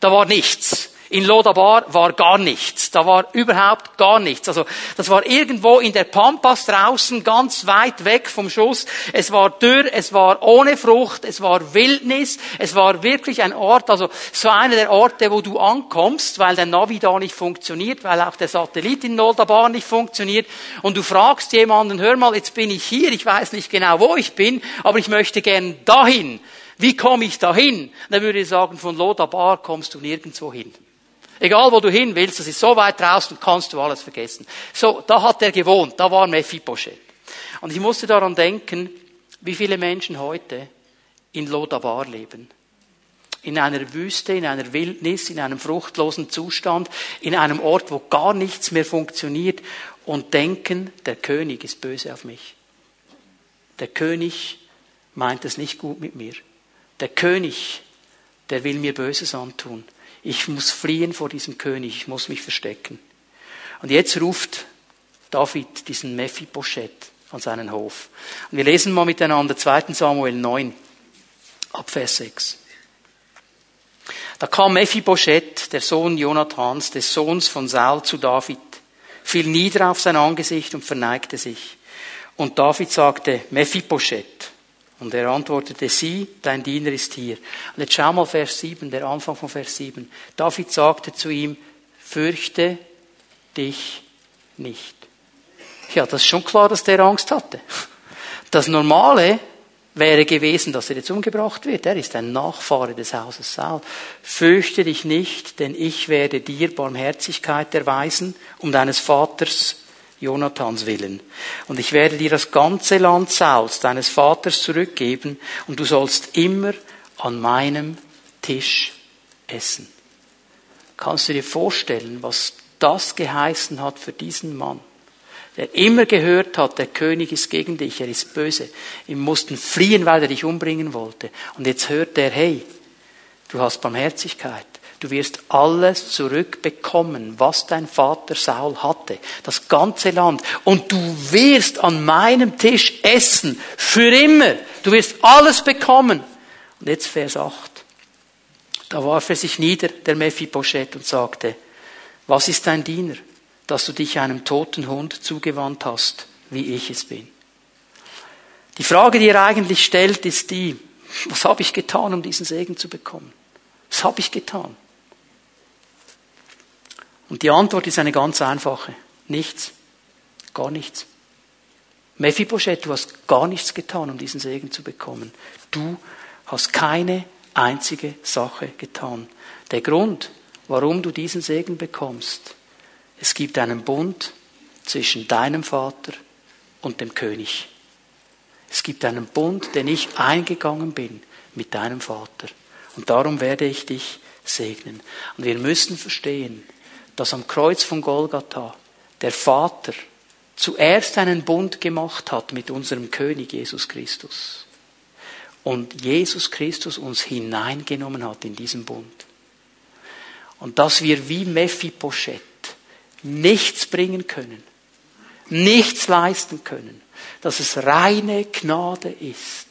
Da war nichts. In Lodabar war gar nichts. Da war überhaupt gar nichts. Also das war irgendwo in der Pampas draußen, ganz weit weg vom Schuss. Es war dürr, es war ohne Frucht, es war Wildnis, es war wirklich ein Ort, also so einer der Orte, wo du ankommst, weil der Navi da nicht funktioniert, weil auch der Satellit in Lodabar nicht funktioniert. Und du fragst jemanden, hör mal, jetzt bin ich hier, ich weiß nicht genau, wo ich bin, aber ich möchte gern dahin. Wie komme ich dahin? Dann würde ich sagen, von Lodabar kommst du nirgendwo hin. Egal wo du hin willst, das ist so weit draußen, kannst du alles vergessen. So, da hat er gewohnt, da war Mephibosheth. Und ich musste daran denken, wie viele Menschen heute in Lodabar leben. In einer Wüste, in einer Wildnis, in einem fruchtlosen Zustand, in einem Ort, wo gar nichts mehr funktioniert und denken, der König ist böse auf mich. Der König meint es nicht gut mit mir. Der König, der will mir Böses antun. Ich muss fliehen vor diesem König, ich muss mich verstecken. Und jetzt ruft David diesen Mephibosheth an seinen Hof. Und wir lesen mal miteinander 2. Samuel 9, ab Vers 6. Da kam Mephibosheth, der Sohn Jonathans, des Sohns von Saul, zu David, fiel nieder auf sein Angesicht und verneigte sich. Und David sagte, Mephibosheth. Und er antwortete, sieh, dein Diener ist hier. Und jetzt schau mal Vers 7, der Anfang von Vers 7. David sagte zu ihm, fürchte dich nicht. Ja, das ist schon klar, dass der Angst hatte. Das Normale wäre gewesen, dass er jetzt umgebracht wird. Er ist ein Nachfahre des Hauses Saul. Fürchte dich nicht, denn ich werde dir Barmherzigkeit erweisen, um deines Vaters Jonathans willen. Und ich werde dir das ganze Land Sauls, deines Vaters, zurückgeben, und du sollst immer an meinem Tisch essen. Kannst du dir vorstellen, was das geheißen hat für diesen Mann, der immer gehört hat, der König ist gegen dich, er ist böse. Ihm mussten fliehen, weil er dich umbringen wollte. Und jetzt hört er, hey, du hast Barmherzigkeit. Du wirst alles zurückbekommen, was dein Vater Saul hatte. Das ganze Land. Und du wirst an meinem Tisch essen. Für immer. Du wirst alles bekommen. Und jetzt Vers 8. Da warf er sich nieder, der Mephibosheth, und sagte, was ist dein Diener, dass du dich einem toten Hund zugewandt hast, wie ich es bin? Die Frage, die er eigentlich stellt, ist die, was habe ich getan, um diesen Segen zu bekommen? Was habe ich getan? Und die Antwort ist eine ganz einfache. Nichts. Gar nichts. Mephibosheth, du hast gar nichts getan, um diesen Segen zu bekommen. Du hast keine einzige Sache getan. Der Grund, warum du diesen Segen bekommst, es gibt einen Bund zwischen deinem Vater und dem König. Es gibt einen Bund, den ich eingegangen bin mit deinem Vater. Und darum werde ich dich segnen. Und wir müssen verstehen, dass am Kreuz von Golgatha der Vater zuerst einen Bund gemacht hat mit unserem König Jesus Christus. Und Jesus Christus uns hineingenommen hat in diesen Bund. Und dass wir wie Mephibosheth nichts bringen können, nichts leisten können, dass es reine Gnade ist,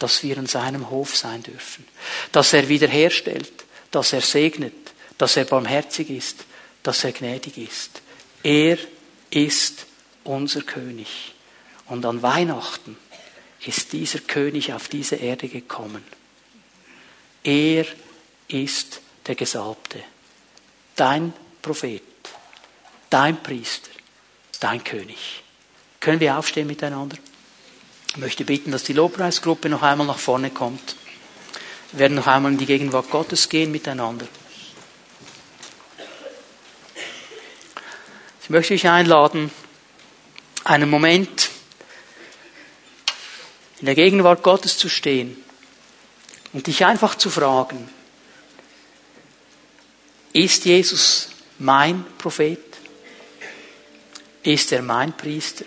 dass wir an seinem Hof sein dürfen, dass er wiederherstellt, dass er segnet, dass er barmherzig ist, dass er gnädig ist. Er ist unser König. Und an Weihnachten ist dieser König auf diese Erde gekommen. Er ist der Gesalbte, dein Prophet, dein Priester, dein König. Können wir aufstehen miteinander? Ich möchte bitten, dass die Lobpreisgruppe noch einmal nach vorne kommt. Wir werden noch einmal in die Gegenwart Gottes gehen miteinander. Ich möchte dich einladen, einen Moment in der Gegenwart Gottes zu stehen und dich einfach zu fragen, ist Jesus mein Prophet? Ist er mein Priester?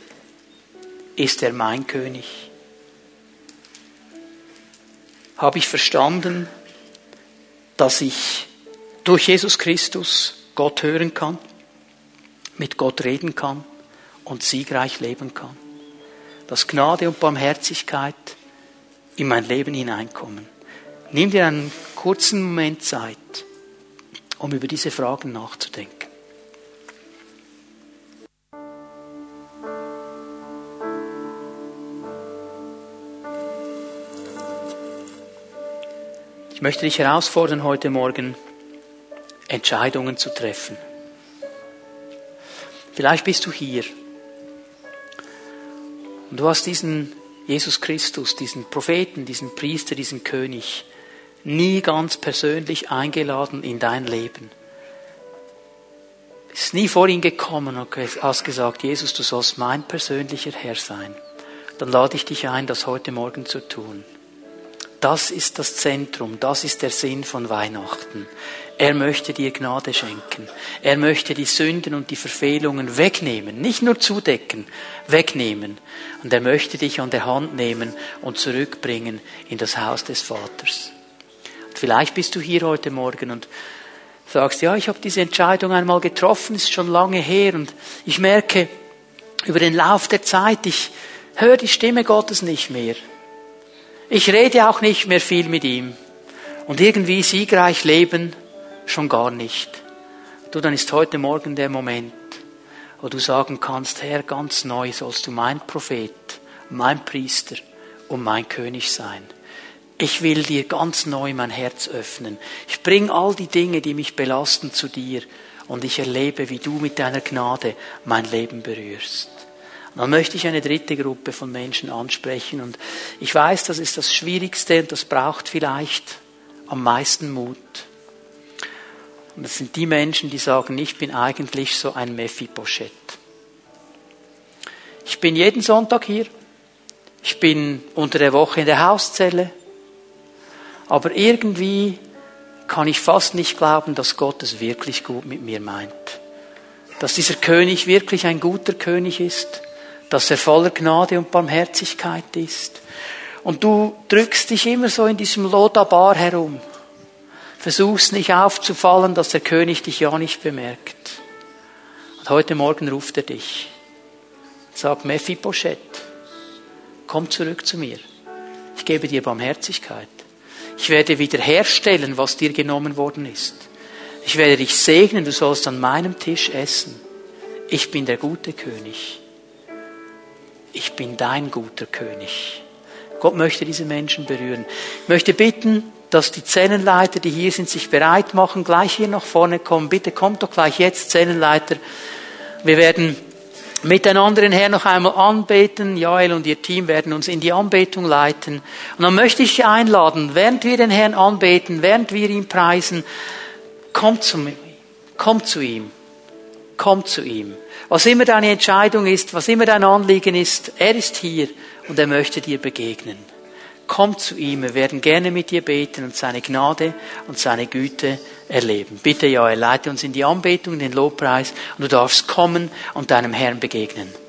Ist er mein König? Habe ich verstanden, dass ich durch Jesus Christus Gott hören kann? Mit Gott reden kann und siegreich leben kann. Dass Gnade und Barmherzigkeit in mein Leben hineinkommen. Nimm dir einen kurzen Moment Zeit um über diese Fragen nachzudenken. Ich möchte dich herausfordern, heute Morgen Entscheidungen zu treffen. Vielleicht bist du hier und du hast diesen Jesus Christus, diesen Propheten, diesen Priester, diesen König nie ganz persönlich eingeladen in dein Leben. Bist nie vor ihn gekommen und hast gesagt, Jesus, du sollst mein persönlicher Herr sein. Dann lade ich dich ein, das heute Morgen zu tun. Das ist das Zentrum, das ist der Sinn von Weihnachten. Er möchte dir Gnade schenken. Er möchte die Sünden und die Verfehlungen wegnehmen, nicht nur zudecken, wegnehmen. Und er möchte dich an der Hand nehmen und zurückbringen in das Haus des Vaters. Und vielleicht bist du hier heute Morgen und sagst, ja, ich habe diese Entscheidung einmal getroffen, ist schon lange her und ich merke über den Lauf der Zeit, ich höre die Stimme Gottes nicht mehr. Ich rede auch nicht mehr viel mit ihm. Und irgendwie siegreich leben schon gar nicht. Du, dann ist heute Morgen der Moment, wo du sagen kannst, Herr, ganz neu sollst du mein Prophet, mein Priester und mein König sein. Ich will dir ganz neu mein Herz öffnen. Ich bring all die Dinge, die mich belasten, zu dir und ich erlebe, wie du mit deiner Gnade mein Leben berührst. Dann möchte ich eine dritte Gruppe von Menschen ansprechen und ich weiß, das ist das Schwierigste und das braucht vielleicht am meisten Mut. Und das sind die Menschen, die sagen, ich bin eigentlich so ein Mephibosheth. Ich bin jeden Sonntag hier. Ich bin unter der Woche in der Hauszelle. Aber irgendwie kann ich fast nicht glauben, dass Gott es wirklich gut mit mir meint. Dass dieser König wirklich ein guter König ist dass er voller Gnade und Barmherzigkeit ist. Und du drückst dich immer so in diesem Lodabar herum. Versuchst nicht aufzufallen, dass der König dich ja nicht bemerkt. Und heute Morgen ruft er dich. Sagt Mephibosheth, komm zurück zu mir. Ich gebe dir Barmherzigkeit. Ich werde wiederherstellen, was dir genommen worden ist. Ich werde dich segnen, du sollst an meinem Tisch essen. Ich bin der gute König ich bin dein guter König. Gott möchte diese Menschen berühren. Ich möchte bitten, dass die Zellenleiter, die hier sind, sich bereit machen, gleich hier nach vorne kommen. Bitte kommt doch gleich jetzt, Zellenleiter. Wir werden miteinander den Herrn noch einmal anbeten. Joel und ihr Team werden uns in die Anbetung leiten. Und dann möchte ich einladen, während wir den Herrn anbeten, während wir ihn preisen, kommt zu ihm. Kommt zu ihm. Kommt zu ihm. Was immer deine Entscheidung ist, was immer dein Anliegen ist, er ist hier und er möchte dir begegnen. Komm zu ihm, wir werden gerne mit dir beten und seine Gnade und seine Güte erleben. Bitte, ja, leite uns in die Anbetung, in den Lobpreis und du darfst kommen und deinem Herrn begegnen.